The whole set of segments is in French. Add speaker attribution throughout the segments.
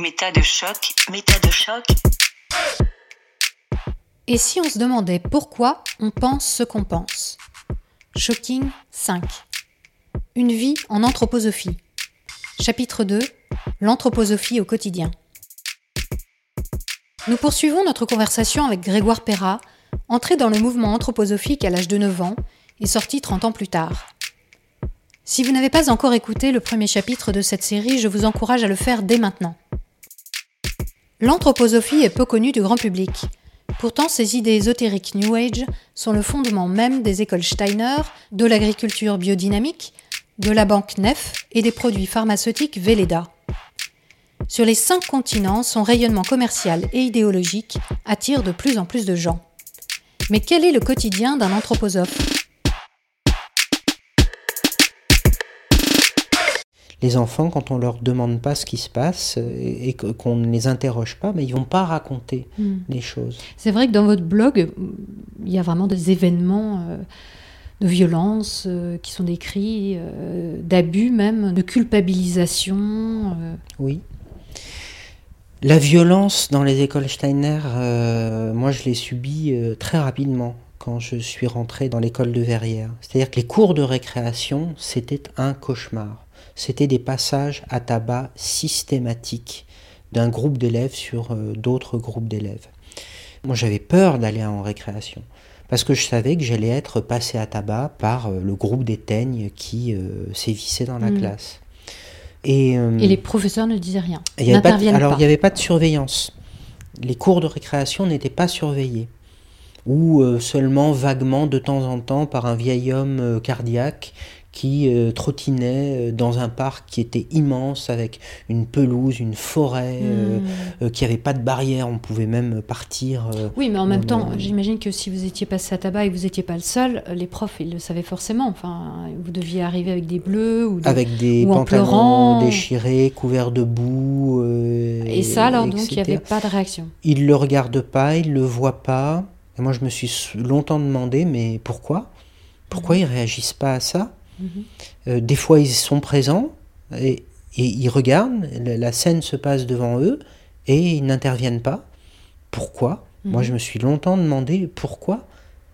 Speaker 1: Méta de choc, méta de choc.
Speaker 2: Et si on se demandait pourquoi on pense ce qu'on pense? Shocking 5. Une vie en anthroposophie. Chapitre 2. L'anthroposophie au quotidien. Nous poursuivons notre conversation avec Grégoire Perra, entré dans le mouvement anthroposophique à l'âge de 9 ans et sorti 30 ans plus tard. Si vous n'avez pas encore écouté le premier chapitre de cette série, je vous encourage à le faire dès maintenant. L'anthroposophie est peu connue du grand public. Pourtant, ces idées ésotériques New Age sont le fondement même des écoles Steiner, de l'agriculture biodynamique, de la banque Nef et des produits pharmaceutiques Velleda. Sur les cinq continents, son rayonnement commercial et idéologique attire de plus en plus de gens. Mais quel est le quotidien d'un anthroposophe?
Speaker 3: Les enfants, quand on leur demande pas ce qui se passe euh, et qu'on ne les interroge pas, mais ils vont pas raconter
Speaker 2: Hmm.
Speaker 3: les choses.
Speaker 2: C'est vrai que dans votre blog, il y a vraiment des événements euh, de violence euh, qui sont décrits, euh, d'abus même, de culpabilisation. euh.
Speaker 3: Oui. La violence dans les écoles Steiner, euh, moi je l'ai subie euh, très rapidement quand je suis rentré dans l'école de Verrières. C'est-à-dire que les cours de récréation, c'était un cauchemar. C'était des passages à tabac systématiques d'un groupe d'élèves sur euh, d'autres groupes d'élèves. Moi j'avais peur d'aller en récréation parce que je savais que j'allais être passé à tabac par euh, le groupe des teignes qui euh, sévissait dans la
Speaker 2: Mm.
Speaker 3: classe. Et, euh,
Speaker 2: Et les professeurs ne disaient rien.
Speaker 3: y avait pas de- alors, il n'y avait pas de surveillance. Les cours de récréation n'étaient pas surveillés. Ou seulement vaguement, de temps en temps, par un vieil homme cardiaque qui euh, trottinait euh, dans un parc qui était immense, avec une pelouse, une forêt, euh,
Speaker 2: Hmm.
Speaker 3: euh, qui n'avait pas de barrière. On pouvait même partir.
Speaker 2: Oui, mais en même temps, j'imagine que si vous étiez passé à tabac et que vous n'étiez pas le seul, les profs, ils le savaient forcément. Enfin, vous deviez arriver avec des bleus ou des...
Speaker 3: avec des
Speaker 2: ou
Speaker 3: pantalons
Speaker 2: pleurant.
Speaker 3: déchirés, couverts de boue.
Speaker 2: Et ça, alors, donc, il n'y avait pas de réaction.
Speaker 3: Il le regarde pas, il le voit pas. Et moi, je me suis longtemps demandé, mais pourquoi? Pourquoi ils réagissent pas à ça? Euh, Des fois, ils sont présents et, et ils regardent, la, scène se passe devant eux et ils n'interviennent pas. Pourquoi? Moi,
Speaker 2: Mhm.
Speaker 3: je me suis longtemps demandé pourquoi.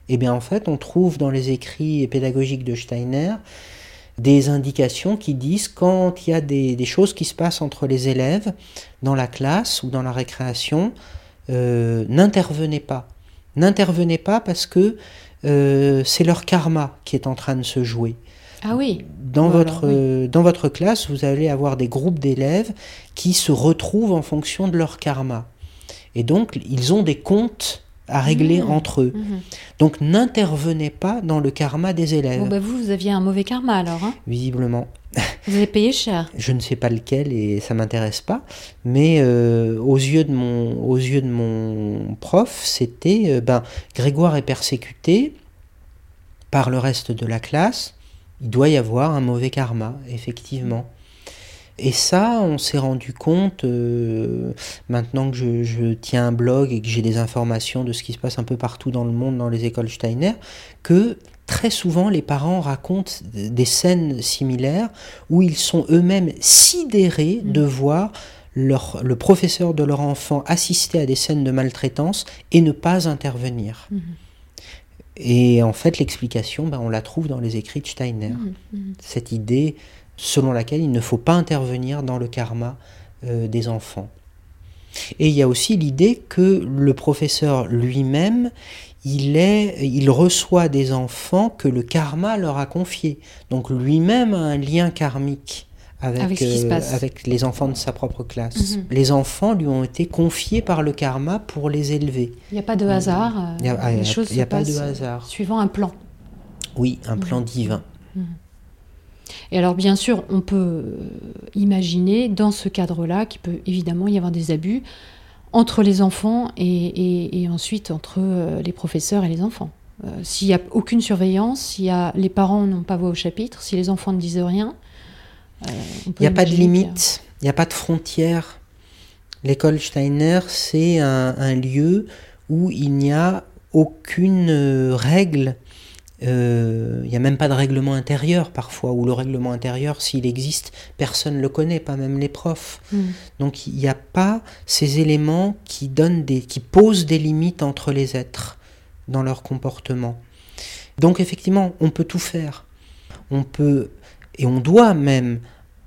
Speaker 3: Eh bien, en fait, on trouve dans les écrits pédagogiques de Steiner des indications qui disent quand il y a des, des choses qui se passent entre les élèves dans la classe ou dans la récréation, euh, n'intervenez pas. N'intervenez pas parce que euh, c'est leur karma qui est en train de se jouer.
Speaker 2: Ah oui,
Speaker 3: Dans,
Speaker 2: Voilà,
Speaker 3: votre,
Speaker 2: oui.
Speaker 3: euh, dans votre classe, vous allez avoir des groupes d'élèves qui se retrouvent en fonction de leur karma. Et donc, ils ont des comptes à régler
Speaker 2: Mmh.
Speaker 3: entre eux.
Speaker 2: Mhm.
Speaker 3: Donc, n'intervenez pas dans le karma des élèves,
Speaker 2: Bon, bah, vous, vous aviez un mauvais karma alors. Hein
Speaker 3: visiblement.
Speaker 2: vous avez payé cher.
Speaker 3: Je ne sais pas lequel et ça m'intéresse pas, mais euh, aux, yeux de mon, aux yeux de mon prof, c'était euh, ben, Grégoire est persécuté par le reste de la classe, il doit y avoir un mauvais karma, effectivement. Et ça, on s'est rendu compte, euh, maintenant que je, je tiens un blog et que j'ai des informations de ce qui se passe un peu partout dans le monde, dans les écoles Steiner, que très souvent les parents racontent des scènes similaires où ils sont eux-mêmes sidérés de voir leur, le professeur de leur enfant assister à des scènes de maltraitance et ne pas intervenir.
Speaker 2: Mhm.
Speaker 3: Et en fait, l'explication, ben, on la trouve dans les écrits de Steiner.
Speaker 2: Mhm, mhm.
Speaker 3: Cette idée selon laquelle il ne faut pas intervenir dans le karma euh, des enfants. Et il y a aussi l'idée que le professeur lui-même, il, est, il reçoit des enfants que le karma leur a confiés. Donc lui-même a un lien karmique avec,
Speaker 2: Avec
Speaker 3: euh, avec les enfants de sa propre classe.
Speaker 2: Mhm.
Speaker 3: Les enfants lui ont été confiés par le karma pour les élever.
Speaker 2: Il n'y a pas de hasard. euh,
Speaker 3: Il y a- ah, a- y a
Speaker 2: se
Speaker 3: pas de
Speaker 2: passent, euh,
Speaker 3: hasard.
Speaker 2: Suivant un plan.
Speaker 3: Oui, un plan
Speaker 2: Mhm.
Speaker 3: divin.
Speaker 2: Et alors, bien sûr, on peut euh, imaginer dans ce cadre-là qu'il peut évidemment y avoir des abus entre les enfants et, et- et ensuite entre euh, les professeurs et les enfants. Euh, S'il n'y a aucune surveillance, si les parents n'ont pas voix au chapitre, si les enfants ne disent rien, euh,
Speaker 3: Il n'y a pas de limite, il n'y a pas de frontière. L'école Steiner, c'est un, un lieu où il n'y a aucune euh, règle Euh, il n'y a même pas de règlement intérieur parfois, ou le règlement intérieur, s'il existe, personne ne le connaît, pas même les profs.
Speaker 2: Mm.
Speaker 3: Donc il n'y a pas ces éléments qui, donnent des, qui posent des limites entre les êtres dans leur comportement. Donc effectivement, on peut tout faire. On peut, et on doit même,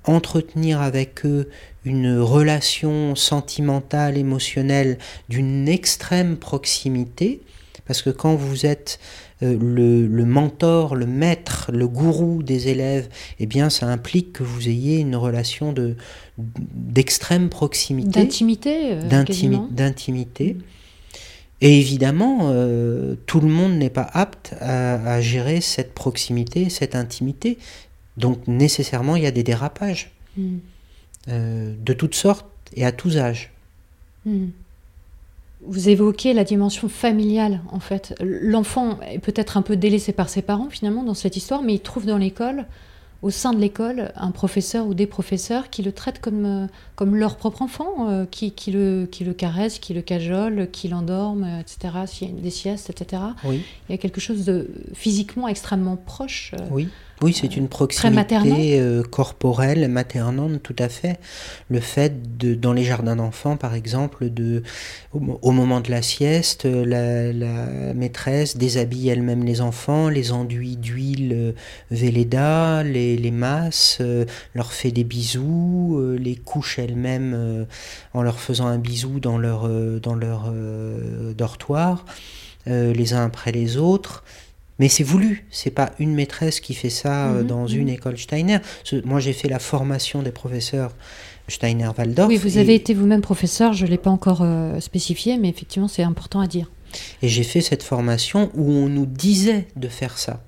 Speaker 3: entretenir avec eux une relation sentimentale, émotionnelle d'une extrême proximité, parce que quand vous êtes euh, le, le mentor, le maître, le gourou des élèves, eh bien ça implique que vous ayez une relation de d'extrême proximité,
Speaker 2: D'intimité euh,
Speaker 3: d'intimité. Et évidemment, euh, tout le monde n'est pas apte à, à gérer cette proximité, cette intimité. Donc nécessairement, il y a des dérapages
Speaker 2: Mm.
Speaker 3: euh, de toutes sortes et à tous âges.
Speaker 2: Mm. Vous évoquez la dimension familiale, en fait. L'enfant est peut-être un peu délaissé par ses parents, finalement, dans cette histoire, mais il trouve dans l'école, au sein de l'école, un professeur ou des professeurs qui le traitent comme, euh, comme leur propre enfant, euh, qui, qui, le, qui le caressent, qui le cajolent, qui l'endorment, euh, etc., s'il y a des siestes, etc.
Speaker 3: Oui,
Speaker 2: Il y a quelque chose de physiquement extrêmement proche. euh,
Speaker 3: oui. Oui, c'est une proximité euh, corporelle, maternante, tout à fait. Le fait de, dans les jardins d'enfants, par exemple, de, au, mo- au moment de la sieste, la, la maîtresse déshabille elle-même les enfants, les enduit d'huile euh, Velleda, les, les masse, euh, leur fait des bisous, euh, les couche elle-même euh, en leur faisant un bisou dans leur, dans leur dortoir, les uns après les autres. Mais c'est voulu, c'est pas une maîtresse qui fait ça euh,
Speaker 2: Mhm,
Speaker 3: dans
Speaker 2: mhm.
Speaker 3: une école Steiner. Moi j'ai fait la formation des professeurs Steiner-Waldorf.
Speaker 2: Oui, vous
Speaker 3: et-
Speaker 2: avez été vous-même professeur, je ne l'ai pas encore euh, spécifié, mais effectivement, c'est important à dire.
Speaker 3: Et j'ai fait cette formation où on nous disait de faire ça.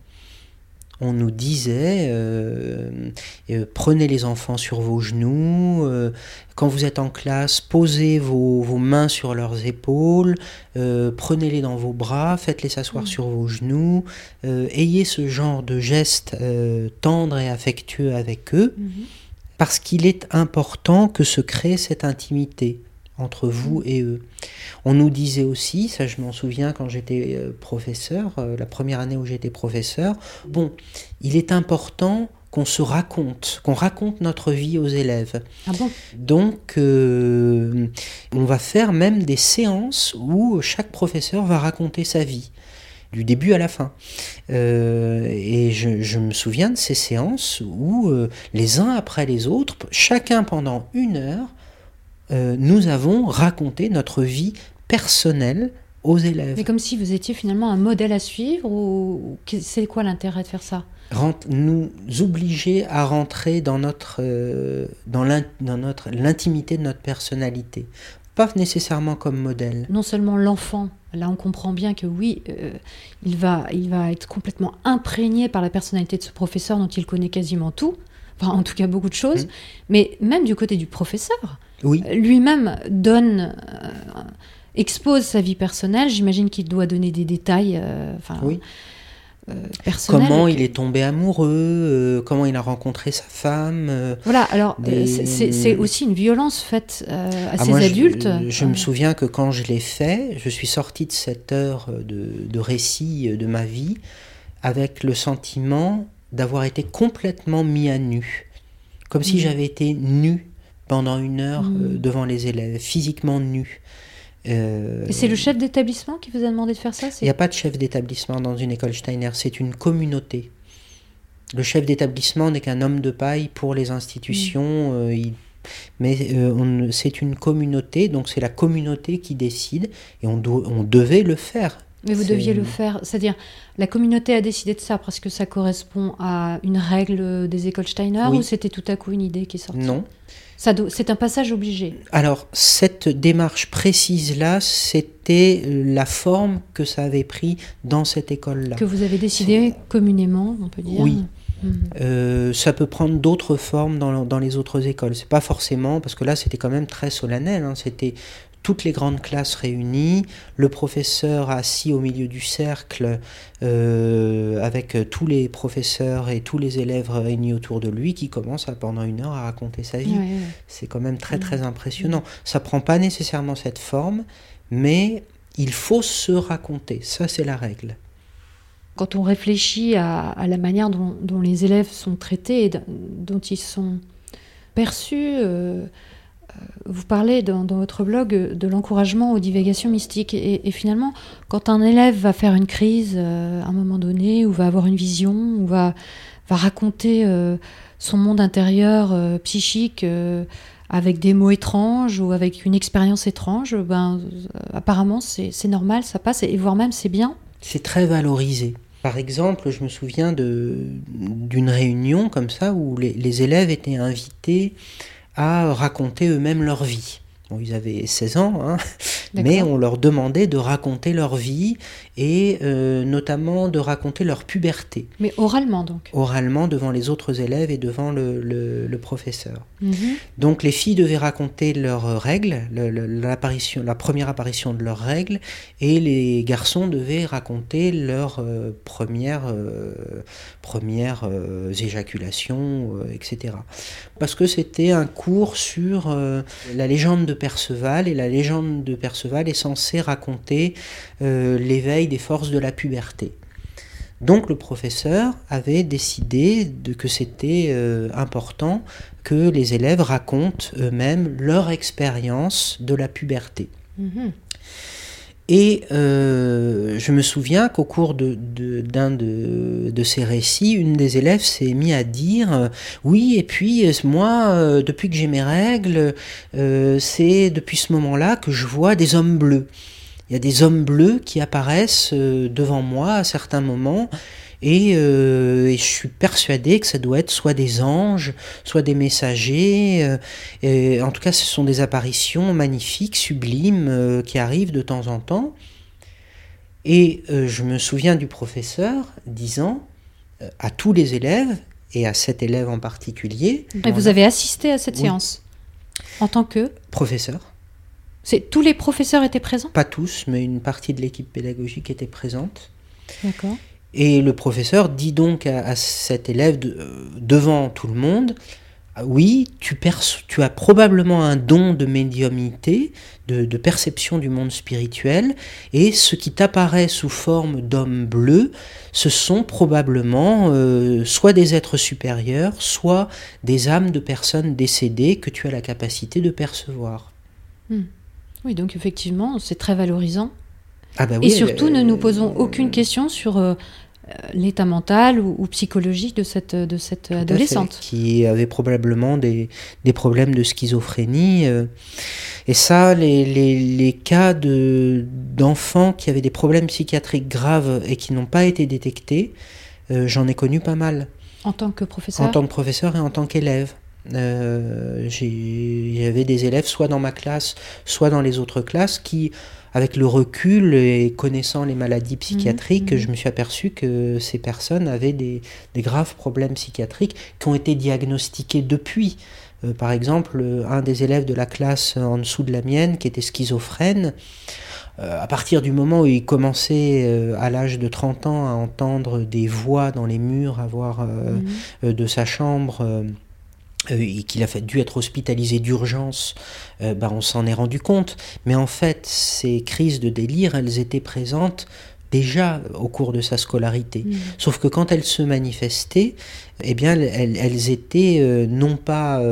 Speaker 3: On nous disait, euh, euh, prenez les enfants sur vos genoux, euh, quand vous êtes en classe, posez vos, vos mains sur leurs épaules, prenez-les dans vos bras, faites-les s'asseoir
Speaker 2: Mm.
Speaker 3: sur vos genoux, ayez ce genre de gestes tendres et affectueux avec eux, parce qu'il est important que se crée cette intimité entre vous et eux. On nous disait aussi, ça je m'en souviens quand j'étais euh, professeur, euh, la première année où j'étais professeur, bon, il est important qu'on se raconte, qu'on raconte notre vie aux élèves.
Speaker 2: Ah bon?
Speaker 3: Donc, euh, on va faire même des séances où chaque professeur va raconter sa vie, du début à la fin. Euh, et je, je me souviens de ces séances où, euh, les uns après les autres, chacun pendant une heure, euh, nous avons raconté notre vie personnelle aux élèves.
Speaker 2: Mais comme si vous étiez finalement un modèle à suivre ou c'est quoi l'intérêt de faire ça?
Speaker 3: Nous obliger à rentrer dans notre euh, dans l'intimité de notre personnalité pas nécessairement comme modèle
Speaker 2: Non seulement l'enfant, là on comprend bien que oui, euh, il, va, il va être complètement imprégné par la personnalité de ce professeur dont il connaît quasiment tout, enfin en tout cas beaucoup de choses,
Speaker 3: Mhm.
Speaker 2: mais même du côté du professeur,
Speaker 3: oui
Speaker 2: lui-même donne, euh, expose sa vie personnelle, j'imagine qu'il doit donner des détails euh, enfin,
Speaker 3: oui
Speaker 2: euh, personnels.
Speaker 3: comment il est tombé amoureux euh, comment il a rencontré sa femme euh,
Speaker 2: Voilà, alors euh,
Speaker 3: des-
Speaker 2: c'est- aussi une violence faite euh, à
Speaker 3: Ah,
Speaker 2: ces
Speaker 3: moi,
Speaker 2: adultes.
Speaker 3: Je, me
Speaker 2: Euh,
Speaker 3: souviens que quand je l'ai fait, je suis sorti de cette heure de, de récit de ma vie avec le sentiment d'avoir été complètement mis à nu. Comme si
Speaker 2: Mhm.
Speaker 3: j'avais été nu pendant une heure
Speaker 2: Mhm.
Speaker 3: euh, devant les élèves, physiquement nu. Euh,
Speaker 2: Et c'est le chef d'établissement qui vous a demandé de faire ça
Speaker 3: Il n'y a pas de chef d'établissement dans une école Steiner, c'est une communauté. Le chef d'établissement n'est qu'un homme de paille pour les institutions, euh, il- mais euh, on- c'est une communauté, donc c'est la communauté qui décide, et on devait le faire.
Speaker 2: Mais vous deviez le faire. C'est-à-dire, la communauté a décidé de ça parce que ça correspond à une règle des écoles Steiner
Speaker 3: Oui.
Speaker 2: ou c'était tout à coup une idée qui est sortie?
Speaker 3: Non.
Speaker 2: Do- C'est un passage obligé.
Speaker 3: Alors, cette démarche précise-là, c'était euh, la forme que ça avait pris dans cette école-là.
Speaker 2: Que vous avez décidé communément, on peut dire?
Speaker 3: Oui.
Speaker 2: Mhm.
Speaker 3: Euh, ça peut prendre d'autres formes dans, dans les autres écoles. C'est pas forcément, parce que là c'était quand même très solennel, hein, c'était toutes les grandes classes réunies, le professeur assis au milieu du cercle euh, avec tous les professeurs et tous les élèves réunis autour de lui qui commence à, pendant une heure à raconter sa vie.
Speaker 2: Ouais, ouais.
Speaker 3: C'est quand même très très impressionnant. Ça prend pas nécessairement cette forme, mais il faut se raconter. Ça c'est la règle.
Speaker 2: quand on réfléchit à, la manière dont, les élèves sont traités et dont ils sont perçus, euh, vous parlez dans, votre blog de l'encouragement aux divagations mystiques. Et, finalement, quand un élève va faire une crise à un moment donné, ou va avoir une vision, ou va, raconter son monde intérieur psychique avec des mots étranges ou avec une expérience étrange, ben, euh, apparemment c'est normal, ça passe, et voire même c'est bien.
Speaker 3: C'est très valorisé. Par exemple, je me souviens d'une réunion comme ça où les élèves étaient invités à raconter eux-mêmes leur vie. Ils avaient 16 ans, hein, mais on leur demandait de raconter leur vie et euh, notamment de raconter leur puberté.
Speaker 2: Mais oralement donc
Speaker 3: Oralement devant les autres élèves et devant le, professeur. Mhm. Donc les filles devaient raconter leurs règles, l'apparition, la première apparition de leurs règles, et les garçons devaient raconter leurs euh, premières, euh, premières éjaculations, etc. Parce que c'était un cours sur la légende de Perceval, et la légende de Perceval est censée raconter l'éveil des forces de la puberté. Donc le professeur avait décidé de, que c'était euh, important que les élèves racontent eux-mêmes leur expérience de la puberté. Mhm. Et euh, je me souviens qu'au cours d'un de, de, ces récits, une des élèves s'est mise à dire euh, Oui, et puis euh, moi, depuis que j'ai mes règles, c'est depuis ce moment-là que je vois des hommes bleus. Il y a des hommes bleus qui apparaissent devant moi à certains moments. Euh, et, je suis persuadé que ça doit être soit des anges, soit des messagers. Euh, et en tout cas, ce sont des apparitions magnifiques, sublimes, euh, qui arrivent de temps en temps. Et je me souviens du professeur disant à tous les élèves, et à cet élève en particulier.
Speaker 2: Et vous avez assisté à cette séance en tant que
Speaker 3: Professeur.
Speaker 2: C'est tous les professeurs étaient présents?
Speaker 3: Pas tous, mais une partie de l'équipe pédagogique était présente.
Speaker 2: D'accord.
Speaker 3: Et le professeur dit donc à, cet élève euh, devant tout le monde, oui, tu, tu, as probablement un don de médiumnité, de, perception du monde spirituel, et ce qui t'apparaît sous forme d'hommes bleus, ce sont probablement euh, soit des êtres supérieurs, soit des âmes de personnes décédées que tu as la capacité de percevoir.
Speaker 2: Hmm. Oui, donc effectivement, c'est très valorisant.
Speaker 3: Ah bah
Speaker 2: et surtout, ne nous posons aucune question sur euh, l'état mental ou, psychologique de cette, de cette adolescente.
Speaker 3: qui avait probablement des, des problèmes de schizophrénie. Euh. et ça, les, les, les cas d'enfants qui avaient des problèmes psychiatriques graves et qui n'ont pas été détectés, euh, j'en ai connu pas mal.
Speaker 2: En tant que professeur
Speaker 3: En tant que professeur et en tant qu'élève. Euh, J'avais des élèves soit dans ma classe, soit dans les autres classes qui avec le recul et connaissant les maladies psychiatriques, mhm. je me suis aperçu que ces personnes avaient des, graves problèmes psychiatriques qui ont été diagnostiqués depuis. Euh, par exemple, un des élèves de la classe en dessous de la mienne, qui était schizophrène, euh, à partir du moment où il commençait euh, à l'âge de 30 ans à entendre des voix dans les murs, à voir mhm. de sa chambre et qu'il a dû être hospitalisé d'urgence, euh, ben on s'en est rendu compte. Mais en fait, ces crises de délire, elles étaient présentes déjà au cours de sa scolarité. Mmh. Sauf que quand elles se manifestaient, eh bien, elles, étaient euh, non pas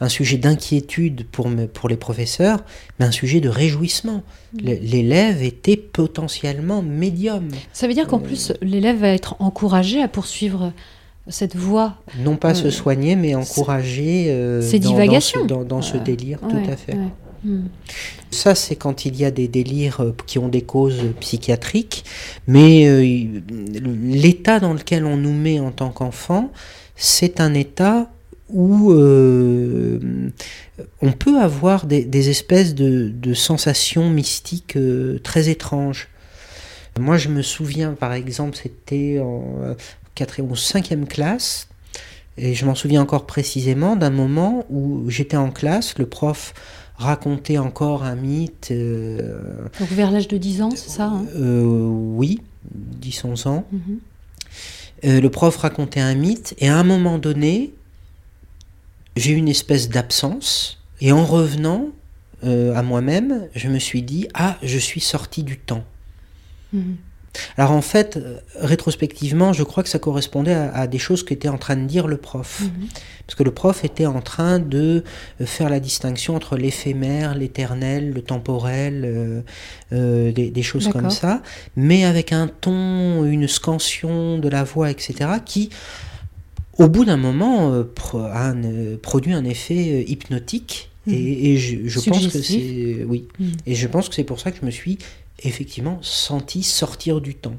Speaker 3: un sujet d'inquiétude pour, pour les professeurs, mais un sujet de réjouissement. Mmh. L'élève était potentiellement médium.
Speaker 2: Ça veut dire qu'en plus, l'élève va être encouragé à poursuivre cette voie.
Speaker 3: Non pas se euh, soigner, mais encourager
Speaker 2: euh, ces divagations.
Speaker 3: Dans, ce, délire, tout à fait. Hmm. Ça, c'est quand il y a des délires euh, qui ont des causes psychiatriques, mais l'état dans lequel on nous met en tant qu'enfant, c'est un état où on peut avoir des, espèces de, de, sensations mystiques très étranges. Moi, je me souviens, par exemple, c'était en, quatrième ou cinquième classe, et je m'en souviens encore précisément d'un moment où j'étais en classe, le prof racontait encore un mythe. Euh,
Speaker 2: Donc vers l'âge de 10 ans, c'est ça hein?
Speaker 3: Euh, Oui, 10-11 ans. Mhm. Euh, le prof racontait un mythe, et à un moment donné, j'ai eu une espèce d'absence, et en revenant à moi-même, je me suis dit, ah, je suis sorti du temps. Mhm. Alors en fait, euh, rétrospectivement, je crois que ça correspondait à, à des choses qu'était en train de dire le prof.
Speaker 2: Mhm.
Speaker 3: Parce que le prof était en train de euh, faire la distinction entre l'éphémère, l'éternel, le temporel, euh, euh, des, des choses comme ça, mais avec un ton, une scansion de la voix, etc., qui, au bout d'un moment, euh, pro- a un, produit un effet hypnotique.
Speaker 2: Mhm.
Speaker 3: Et, et je, je pense que c'est... Oui.
Speaker 2: Mhm.
Speaker 3: Et je pense que c'est pour ça que je me suis effectivement senti sortir du temps.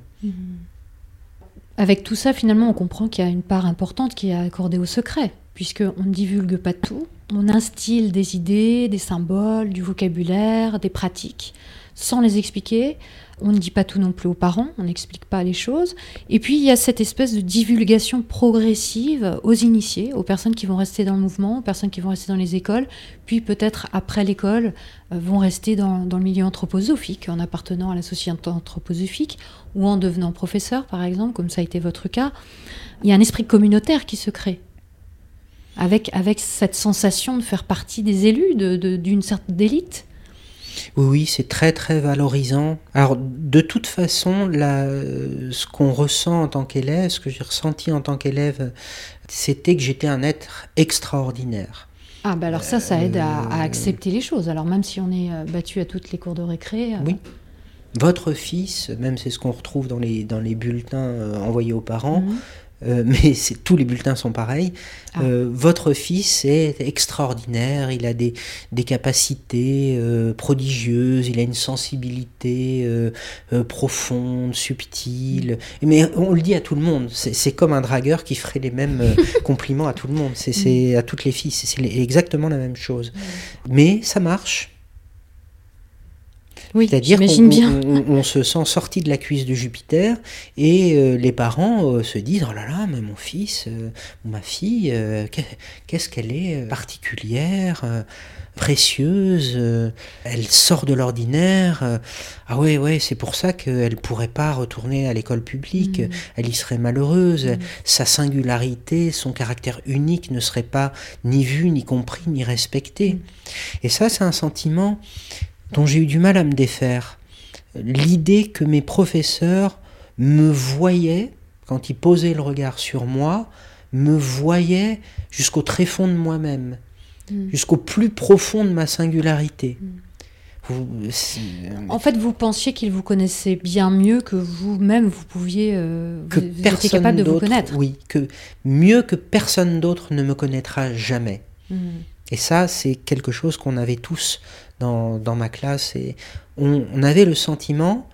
Speaker 2: Avec tout ça, finalement, on comprend qu'il y a une part importante qui est accordée au secret, puisqu'on ne divulgue pas tout, on instille des idées, des symboles, du vocabulaire, des pratiques, sans les expliquer. On ne dit pas tout non plus aux parents, on n'explique pas les choses. Et puis, il y a cette espèce de divulgation progressive aux initiés, aux personnes qui vont rester dans le mouvement, aux personnes qui vont rester dans les écoles, puis peut-être après l'école, euh, vont rester dans, le milieu anthroposophique, en appartenant à la société anthroposophique, ou en devenant professeur, par exemple, comme ça a été votre cas. Il y a un esprit communautaire qui se crée. Avec, cette sensation de faire partie des élus, d'une certaine d'élite.
Speaker 3: Oui, oui, c'est très très valorisant. Alors, de toute façon, la- euh, ce qu'on ressent en tant qu'élève, ce que j'ai ressenti en tant qu'élève, c'était que j'étais un être extraordinaire.
Speaker 2: Ah, bah alors ça, ça aide à, à
Speaker 3: Euh,
Speaker 2: accepter les choses. Alors même si on est euh, battu à toutes les cours de récré. euh,
Speaker 3: Oui. Votre fils, même c'est ce qu'on retrouve dans les, dans les bulletins euh, envoyés aux parents,
Speaker 2: mhm.
Speaker 3: Euh, mais tous les bulletins sont pareils.
Speaker 2: Ah.
Speaker 3: Euh, votre fils est extraordinaire, il a des, des capacités euh, prodigieuses, il a une sensibilité profonde, subtile. Mais on le dit à tout le monde, c'est comme un dragueur qui ferait les mêmes compliments à tout le monde, c'est c'est à toutes les filles, c'est c'est exactement la même chose. Mais ça marche.
Speaker 2: Oui,
Speaker 3: C'est-à-dire qu'on on- on- on se sent sorti de la cuisse de Jupiter et euh, les parents euh, se disent oh là là mais mon fils euh, ma fille qu'est- qu'est-ce qu'elle est particulière précieuse elle sort de l'ordinaire ah ouais ouais c'est pour ça qu'elle pourrait pas retourner à l'école publique
Speaker 2: Mm.
Speaker 3: elle y serait malheureuse
Speaker 2: Mm.
Speaker 3: sa singularité son caractère unique ne serait pas ni vu ni compris ni respecté
Speaker 2: Mm.
Speaker 3: et ça c'est un sentiment dont j'ai eu du mal à me défaire. L'idée que mes professeurs me voyaient, quand ils posaient le regard sur moi, me voyaient jusqu'au tréfond de moi-même,
Speaker 2: Mm.
Speaker 3: jusqu'au plus profond de ma singularité.
Speaker 2: Mm.
Speaker 3: Vous- c'est-
Speaker 2: En fait, vous pensiez qu'il vous connaissait bien mieux que vous-même, vous pouviez. euh,
Speaker 3: que
Speaker 2: vous, vous étiez
Speaker 3: personne
Speaker 2: capable de vous
Speaker 3: d'autre,
Speaker 2: connaître.
Speaker 3: oui, que mieux que personne d'autre ne me connaîtra jamais.
Speaker 2: Mm.
Speaker 3: Et ça, c'est quelque chose qu'on avait tous dans, dans ma classe. Et on, on avait le sentiment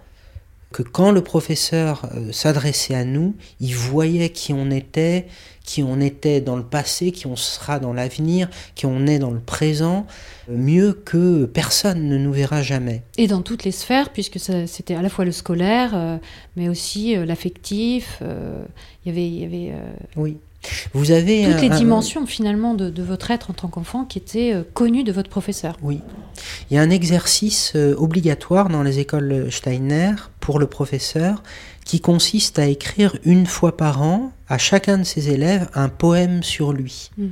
Speaker 3: que quand le professeur euh, s'adressait à nous, il voyait qui on était, qui on était dans le passé, qui on sera dans l'avenir, qui on est dans le présent, euh, mieux que personne ne nous verra jamais.
Speaker 2: Et dans toutes les sphères, puisque c'était à la fois le scolaire, euh, mais aussi euh, l'affectif. Il y avait, il y avait
Speaker 3: Oui. Vous avez
Speaker 2: toutes
Speaker 3: un-
Speaker 2: les
Speaker 3: un-
Speaker 2: dimensions finalement de, de votre être en tant qu'enfant qui étaient euh, connues de votre professeur.
Speaker 3: Oui. Il y a un exercice euh, obligatoire dans les écoles Steiner pour le professeur qui consiste à écrire une fois par an à chacun de ses élèves un poème sur lui.
Speaker 2: Mm.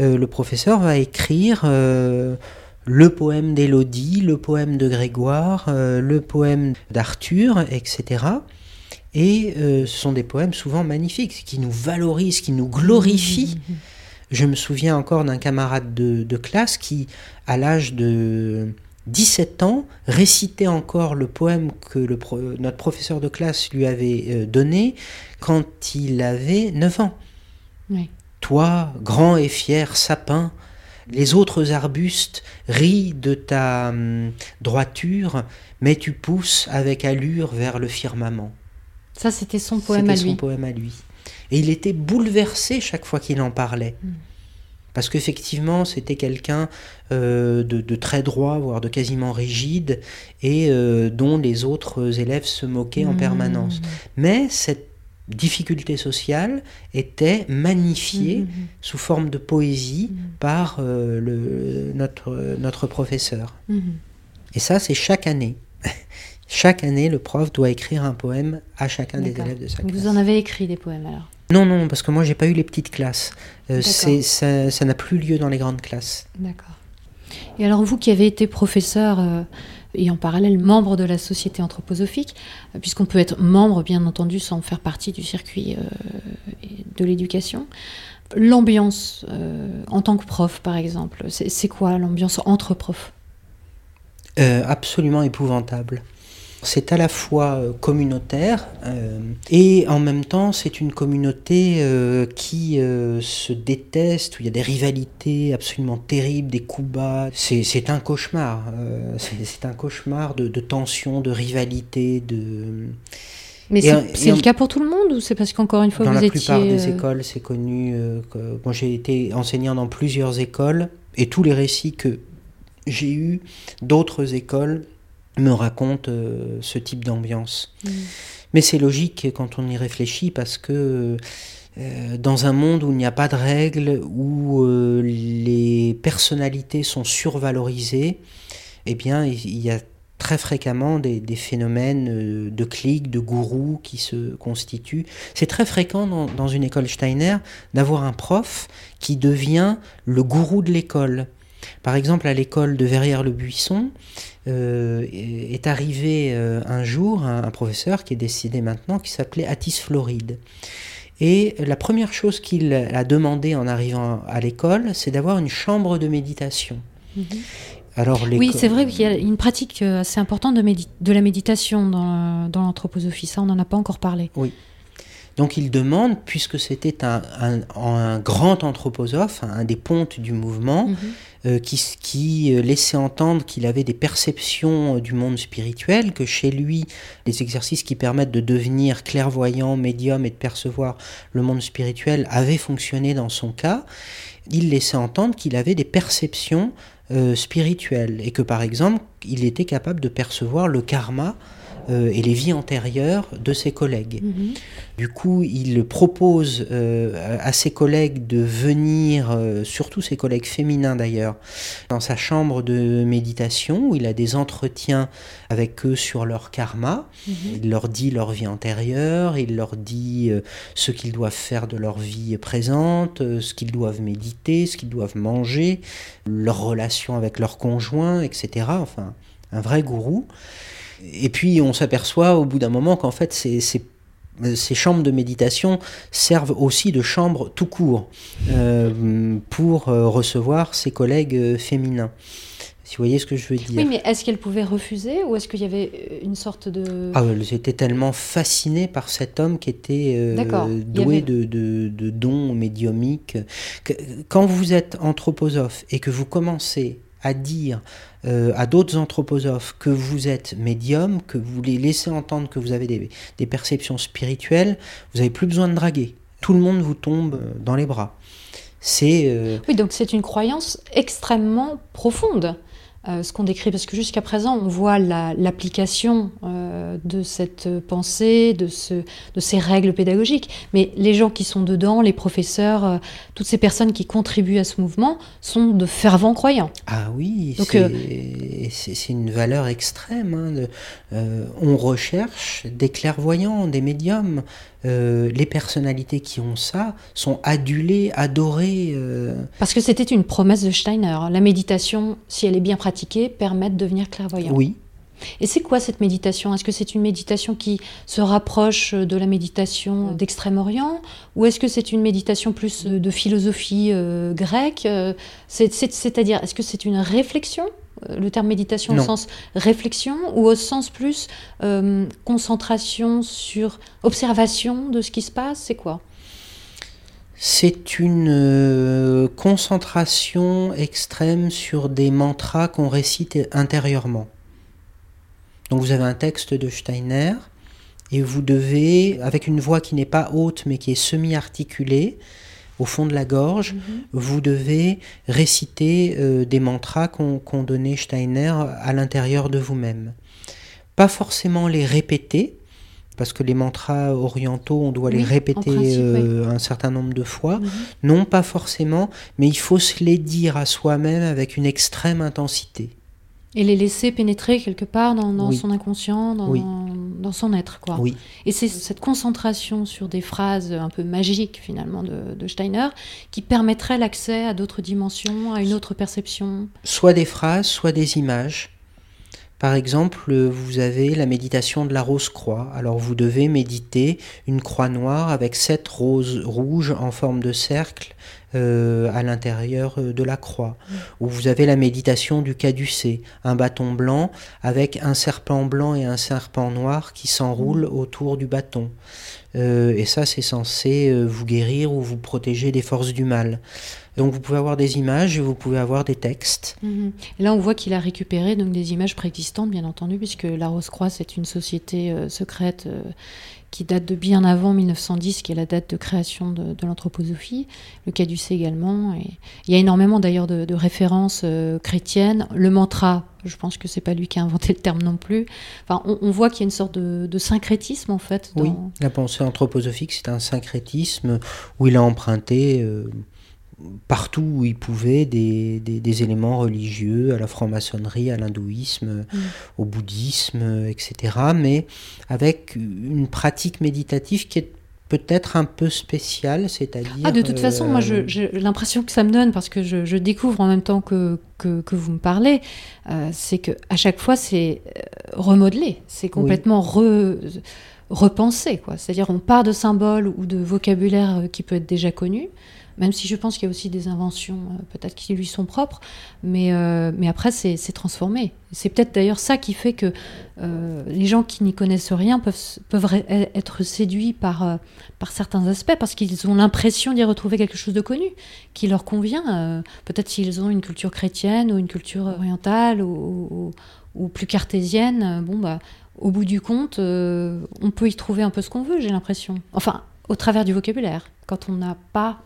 Speaker 3: Euh, le professeur va écrire euh, le poème d'Élodie, le poème de Grégoire, euh, le poème d'Arthur, etc. Et euh, ce sont des poèmes souvent magnifiques, qui nous valorisent, qui nous glorifient.
Speaker 2: Mm.
Speaker 3: Je me souviens encore d'un camarade de, de classe qui, à l'âge de 17 ans, récitait encore le poème que le pro- notre professeur de classe lui avait euh, donné quand il avait 9 ans.
Speaker 2: Oui.
Speaker 3: Toi, grand et fier sapin, les autres arbustes rient de ta hum, droiture, mais tu pousses avec allure vers le firmament.
Speaker 2: Ça, c'était son poème à
Speaker 3: C'était
Speaker 2: lui.
Speaker 3: son poème à lui. Et il était bouleversé chaque fois qu'il en parlait.
Speaker 2: Mm.
Speaker 3: Parce qu'effectivement, c'était quelqu'un euh, de, de très droit, voire de quasiment rigide, et euh, dont les autres élèves se moquaient en
Speaker 2: Mm.
Speaker 3: permanence. Mais cette difficulté sociale était magnifiée
Speaker 2: Mm.
Speaker 3: sous forme de poésie par euh, le, notre, notre professeur. Et ça, c'est chaque année. chaque année, le prof doit écrire un poème à chacun des élèves de sa classe.
Speaker 2: Vous en avez écrit des poèmes alors?
Speaker 3: Non, non, parce que moi, j'ai pas eu les petites classes. Euh, ça n'a plus lieu dans les grandes classes.
Speaker 2: D'accord. Et alors vous qui avez été professeur euh, et en parallèle membre de la société anthroposophique, euh, puisqu'on peut être membre, bien entendu, sans faire partie du circuit de l'éducation. L'ambiance en tant que prof, par exemple, c'est quoi l'ambiance entre profs?
Speaker 3: Absolument épouvantable. C'est à la fois euh, communautaire euh, et en même temps c'est une communauté euh, qui se déteste, où il y a des rivalités absolument terribles, des coups bas. C'est un cauchemar. c'est un cauchemar de, de tension, de rivalité, de...
Speaker 2: Mais c'est le cas pour tout le monde ou c'est parce qu'encore une fois
Speaker 3: vous
Speaker 2: étiez...
Speaker 3: Dans la plupart des écoles, c'est connu. que, moi, j'ai été enseignant dans plusieurs écoles et tous les récits que j'ai eus d'autres écoles me raconte euh, ce type d'ambiance. Mm. Mais c'est logique quand on y réfléchit parce que euh, dans un monde où il n'y a pas de règles, où euh, les personnalités sont survalorisées, eh bien il y a très fréquemment des, phénomènes de clics, de gourous qui se constituent. C'est très fréquent dans, dans une école Steiner d'avoir un prof qui devient le gourou de l'école. Par exemple, à l'école de Verrières-le-Buisson, euh, est arrivé euh, un jour un, professeur qui est décédé maintenant, qui s'appelait Atis Floride. Et la première chose qu'il a demandé en arrivant à l'école, c'est d'avoir une chambre de méditation.
Speaker 2: Mhm. Alors, oui, c'est vrai qu'il y a une pratique euh, assez importante de, de la méditation dans, dans l'anthroposophie. Ça, on n'en a pas encore parlé.
Speaker 3: Oui. Donc il demande, puisque c'était un, un, grand anthroposophe, un des pontes du mouvement, mhm. euh, qui, qui, euh, laissait entendre qu'il avait des perceptions du monde spirituel, que chez lui, les exercices qui permettent de devenir clairvoyant, médium et de percevoir le monde spirituel avaient fonctionné dans son cas, il laissait entendre qu'il avait des perceptions euh, spirituelles et que par exemple, il était capable de percevoir le karma euh, et les vies antérieures de ses collègues. Mhm. Du coup, il propose euh, à ses collègues de venir, euh, surtout ses collègues féminins d'ailleurs, dans sa chambre de méditation où il a des entretiens avec eux sur leur karma. Mhm. Il leur dit leur vie antérieure, il leur dit ce qu'ils doivent faire de leur vie présente, ce qu'ils doivent méditer, ce qu'ils doivent manger, leur relation avec leur conjoint, etc. Enfin, un vrai gourou. Et puis on s'aperçoit au bout d'un moment qu'en fait ces, ces, chambres de méditation servent aussi de chambres tout court euh, pour euh, recevoir ses collègues euh, féminins. Si vous voyez ce que je veux dire.
Speaker 2: Oui, mais est-ce qu'elle pouvait refuser ou est-ce qu'il y avait une sorte de...
Speaker 3: Ah, elles étaient tellement fascinées par cet homme qui était doué de, de, de, dons médiumiques. quand vous êtes anthroposophe et que vous commencez à dire euh, à d'autres anthroposophes que vous êtes médium, que vous les laissez entendre que vous avez des, perceptions spirituelles, vous n'avez plus besoin de draguer. Tout le monde vous tombe euh, dans les bras. C'est
Speaker 2: euh, Oui, donc c'est une croyance extrêmement profonde. Euh, ce qu'on décrit, parce que jusqu'à présent, on voit l'application euh, de cette pensée, de, ce, de ces règles pédagogiques, mais les gens qui sont dedans, les professeurs, euh, toutes ces personnes qui contribuent à ce mouvement, sont de fervents croyants.
Speaker 3: Ah oui, c'est une valeur extrême. Hein, on recherche des clairvoyants, des médiums, euh, les personnalités qui ont ça sont adulées, adorées. Euh.
Speaker 2: Parce que c'était une promesse de Steiner. La méditation, si elle est bien pratiquée, permet de devenir clairvoyant.
Speaker 3: Oui.
Speaker 2: Et c'est quoi cette méditation? Est-ce que c'est une méditation qui se rapproche de la méditation d'Extrême-Orient? Ou est-ce que c'est une méditation plus de philosophie euh, grecque? C'est-à-dire, est-ce que c'est une réflexion? euh, le terme méditation au sens réflexion ou au sens plus euh, concentration sur observation de ce qui se passe C'est quoi?
Speaker 3: C'est une euh, concentration extrême sur des mantras qu'on récite intérieurement. Donc vous avez un texte de Steiner et vous devez, avec une voix qui n'est pas haute mais qui est semi-articulée, au fond de la gorge, mhm. vous devez réciter euh, des mantras qu'ont donné Steiner à l'intérieur de vous-même. Pas forcément les répéter, parce que les mantras orientaux, on doit les répéter euh, un certain nombre de fois. Mhm. Non, pas forcément, mais il faut se les dire à soi-même avec une extrême intensité.
Speaker 2: Et les laisser pénétrer quelque part dans, son inconscient, dans, son être. Quoi.
Speaker 3: Oui.
Speaker 2: Et c'est cette concentration sur des phrases un peu magiques finalement de, Steiner qui permettrait l'accès à d'autres dimensions, à une autre perception.
Speaker 3: Soit des phrases, soit des images. Par exemple, vous avez la méditation de la rose croix. Alors vous devez méditer une croix noire avec sept roses rouges en forme de cercle euh, à l'intérieur euh, de la croix. Ou vous avez la méditation du caducée, un bâton blanc avec un serpent blanc et un serpent noir qui s'enroulent mm. autour du bâton. Euh, et ça, c'est censé vous guérir ou vous protéger des forces du mal. Donc vous pouvez avoir des images et vous pouvez avoir des textes.
Speaker 2: Mhm. Là, on voit qu'il a récupéré donc des images préexistantes, bien entendu, puisque la Rose-Croix, c'est une société euh, secrète euh, qui date de bien avant 1910, qui est la date de création de, l'anthroposophie. Le Caducée également. Et il y a énormément d'ailleurs de, références euh, chrétiennes. Le mantra, je pense que c'est pas lui qui a inventé le terme non plus. Enfin, on, voit qu'il y a une sorte de, syncrétisme en fait.
Speaker 3: Oui, la pensée anthroposophique, c'est un syncrétisme où il a emprunté partout où il pouvait des, des, éléments religieux, à la franc-maçonnerie, à l'hindouisme, mm. au bouddhisme, etc. Mais avec une pratique méditative qui est peut-être un peu spéciale, c'est-à-dire...
Speaker 2: Ah, de toute façon, moi, euh, j'ai l'impression que ça me donne, parce que je, découvre en même temps que, que, vous me parlez, euh, c'est que à chaque fois, c'est euh, remodelé, c'est complètement repensé. C'est-à-dire, on part de symboles ou de vocabulaire qui peut être déjà connu, même si je pense qu'il y a aussi des inventions euh, peut-être qui lui sont propres, mais, euh, mais après c'est transformé. C'est peut-être d'ailleurs ça qui fait que euh, les gens qui n'y connaissent rien peuvent, peuvent être séduits par, par certains aspects, parce qu'ils ont l'impression d'y retrouver quelque chose de connu, qui leur convient. peut-être s'ils ont une culture chrétienne ou une culture orientale ou, ou, plus cartésienne, bon bah au bout du compte, on peut y trouver un peu ce qu'on veut, j'ai l'impression. Enfin, au travers du vocabulaire, quand on n'a pas